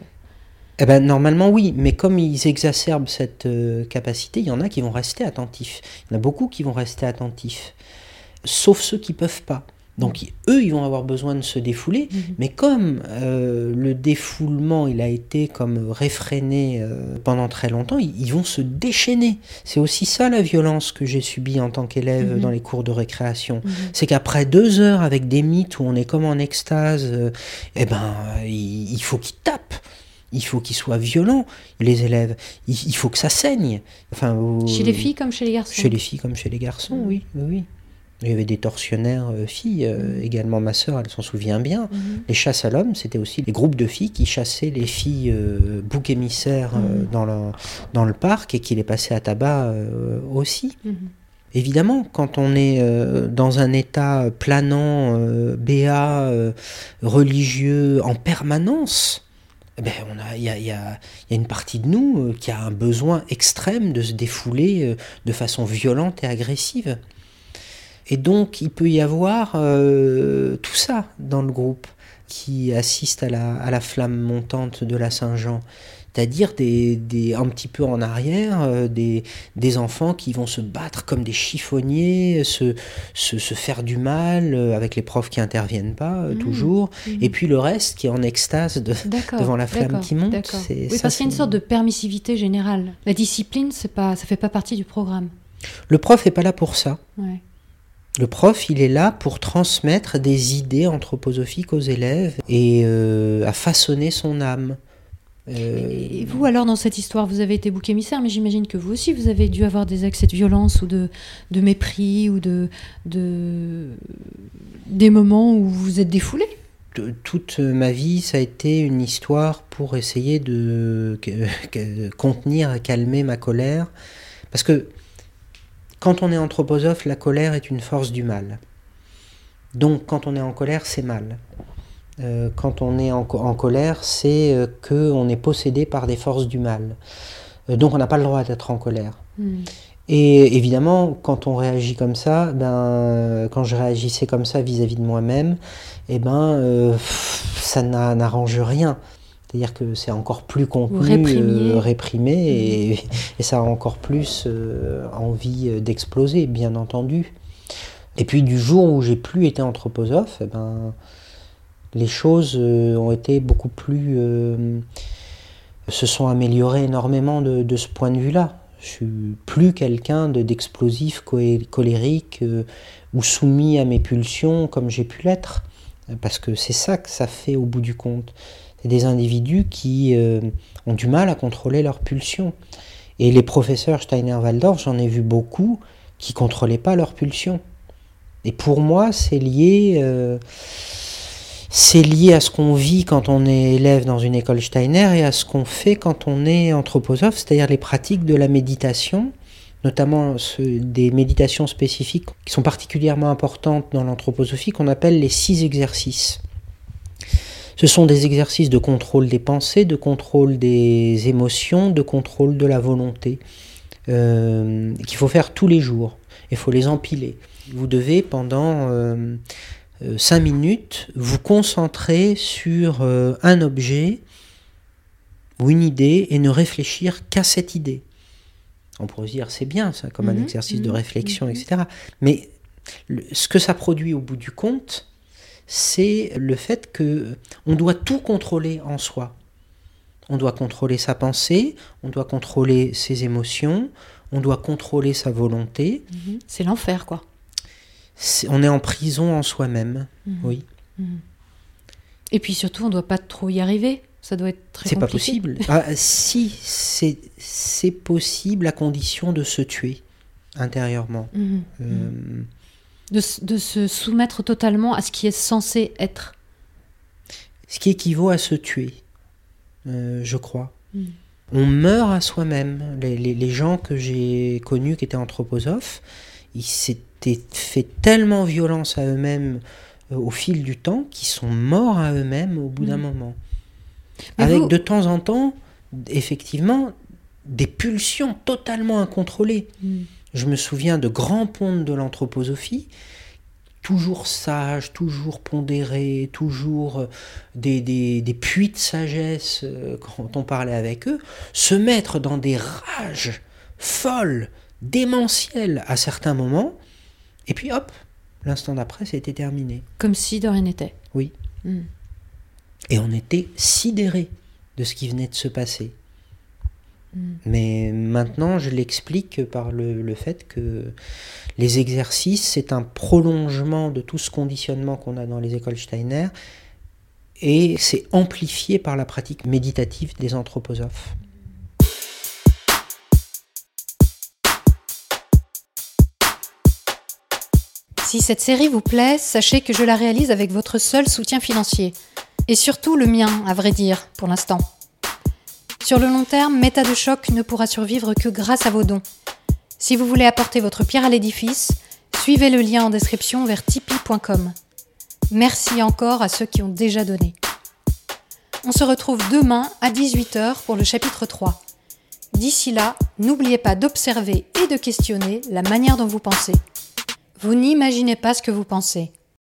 Speaker 3: Eh ben, normalement, oui, mais comme ils exacerbent cette euh, capacité, il y en a qui vont rester attentifs. Il y en a beaucoup qui vont rester attentifs, sauf ceux qui peuvent pas. Donc eux, ils vont avoir besoin de se défouler, mhm. mais comme euh, le défoulement, il a été comme réfréné euh, pendant très longtemps, ils, vont se déchaîner. C'est aussi ça la violence que j'ai subie en tant qu'élève mhm. dans les cours de récréation. Mhm. C'est qu'après deux heures avec des mythes où on est comme en extase, euh, eh ben, il, faut qu'ils tapent il faut qu'ils soient violents, les élèves. Il, faut que ça saigne. Enfin,
Speaker 2: chez les filles comme chez les garçons
Speaker 3: Chez les filles comme chez les garçons, oui. oui. Il y avait des tortionnaires euh, filles, euh, mhm. également ma sœur, elle s'en souvient bien. Mhm. Les chasses à l'homme, c'était aussi les groupes de filles qui chassaient les filles euh, bouc émissaires mhm. dans, le, dans le parc et qui les passaient à tabac aussi. Évidemment, quand on est dans un état planant, béat, religieux en permanence, il ben, y, a, y, a, y, a, une partie de nous qui a un besoin extrême de se défouler de façon violente et agressive. Et donc, il peut y avoir euh, tout ça dans le groupe qui assiste à la, flamme montante de la Saint-Jean. c'est-à-dire des, des, un petit peu en arrière, euh, des, des enfants qui vont se battre comme des chiffonniers, se, se, se faire du mal euh, avec les profs qui interviennent pas euh,
Speaker 2: Mmh.
Speaker 3: toujours,
Speaker 2: Mhm.
Speaker 3: et puis le reste qui est en extase de, devant la flamme qui monte. c'est-
Speaker 2: Oui,
Speaker 3: ça,
Speaker 2: parce qu'il y a une sorte de permissivité générale. La discipline, c'est pas, ça fait pas partie du programme.
Speaker 3: Le prof est pas là pour ça.
Speaker 2: Ouais.
Speaker 3: Le prof, il est là pour transmettre des idées anthroposophiques aux élèves et euh, à façonner son âme. Euh,
Speaker 2: Et vous, alors, dans cette histoire, vous avez été bouc émissaire, mais j'imagine que vous aussi, vous avez dû avoir des accès de violence ou de, de mépris ou de, de des moments où vous vous êtes défoulé.
Speaker 3: toute ma vie, ça a été une histoire pour essayer de contenir et calmer ma colère. Parce que quand on est anthroposophe, la colère est une force du mal. Donc quand on est en colère, c'est mal. Euh, quand on est en, co- en colère, c'est euh, que on est possédé par des forces du mal. Euh, donc on n'a pas le droit d'être en colère.
Speaker 2: Hmm.
Speaker 3: Et évidemment, quand on réagit comme ça, ben, quand je réagissais comme ça vis-à-vis de moi-même, eh ben, pff, ça n'a- n'arrange rien. C'est-à-dire que c'est encore plus contenu, euh, réprimé, et, et ça a encore plus euh, envie d'exploser, bien entendu. Et puis du jour où j'ai plus été anthroposophe, eh ben, les choses euh, ont été beaucoup plus, euh, se sont améliorées énormément de, de ce point de vue-là. Je suis plus quelqu'un de- d'explosif, colérique euh, ou soumis à mes pulsions comme j'ai pu l'être. Parce que c'est ça que ça fait au bout du compte. Des individus qui euh, ont du mal à contrôler leurs pulsions. Et les professeurs Steiner-Waldorf, j'en ai vu beaucoup qui contrôlaient pas leurs pulsions. Et pour moi, c'est lié, euh, c'est lié à ce qu'on vit quand on est élève dans une école Steiner et à ce qu'on fait quand on est anthroposophe, c'est-à-dire les pratiques de la méditation, notamment des méditations spécifiques qui sont particulièrement importantes dans l'anthroposophie, qu'on appelle les six exercices. Ce sont des exercices de contrôle des pensées, de contrôle des émotions, de contrôle de la volonté, euh, qu'il faut faire tous les jours. Il faut les empiler. Vous devez, pendant euh, euh, cinq minutes, vous concentrer sur euh, un objet ou une idée et ne réfléchir qu'à cette idée. On pourrait se dire c'est bien ça comme un
Speaker 2: Mhm,
Speaker 3: exercice de
Speaker 2: mhm,
Speaker 3: réflexion,
Speaker 2: mhm.
Speaker 3: etc. Mais le- ce que ça produit au bout du compte, c'est le fait que on doit tout contrôler en soi. On doit contrôler sa pensée, on doit contrôler ses émotions, on doit contrôler sa volonté.
Speaker 2: Mhm. C'est l'enfer, quoi.
Speaker 3: On est en prison en soi-même,
Speaker 2: Mhm.
Speaker 3: oui.
Speaker 2: Mhm. Et puis surtout, on ne doit pas trop y arriver. Ça doit être très
Speaker 3: C'est pas possible. Ah, si, c'est possible à condition de se tuer intérieurement. Euh,
Speaker 2: De, se soumettre totalement à ce qui est censé être.
Speaker 3: ce qui équivaut à se tuer, euh, je crois.
Speaker 2: Mm.
Speaker 3: On meurt à soi-même. Les, les- les gens que j'ai connus qui étaient anthroposophes, ils s'étaient fait tellement violence à eux-mêmes euh, au fil du temps qu'ils sont morts à eux-mêmes au bout d'un
Speaker 2: Mm.
Speaker 3: moment.
Speaker 2: Mais
Speaker 3: Avec
Speaker 2: vous-
Speaker 3: de temps en temps, effectivement, des pulsions totalement incontrôlées.
Speaker 2: Mhm.
Speaker 3: Je me souviens de grands pontes de l'anthroposophie, toujours sages, toujours pondérés, toujours euh, des, des- des puits de sagesse euh, quand on parlait avec eux, se mettre dans des rages folles, démentielles à certains moments, et puis hop, l'instant d'après, c'était terminé.
Speaker 2: Comme si de rien n'était.
Speaker 3: Oui.
Speaker 2: Mhm.
Speaker 3: Et on était sidérés de ce qui venait de se passer.
Speaker 2: Mm.
Speaker 3: Mais maintenant, je l'explique par le, le fait que les exercices, c'est un prolongement de tout ce conditionnement qu'on a dans les écoles Steiner, et c'est amplifié par la pratique méditative des anthroposophes.
Speaker 2: Si cette série vous plaît, sachez que je la réalise avec votre seul soutien financier. Et surtout le mien, à vrai dire, pour l'instant. Sur le long terme, Méta de choc ne pourra survivre que grâce à vos dons. Si vous voulez apporter votre pierre à l'édifice, suivez le lien en description vers tipeee.com. Merci encore à ceux qui ont déjà donné. On se retrouve demain à 18h pour le chapitre 3. D'ici là, n'oubliez pas d'observer et de questionner la manière dont vous pensez. Vous n'imaginez pas ce que vous pensez.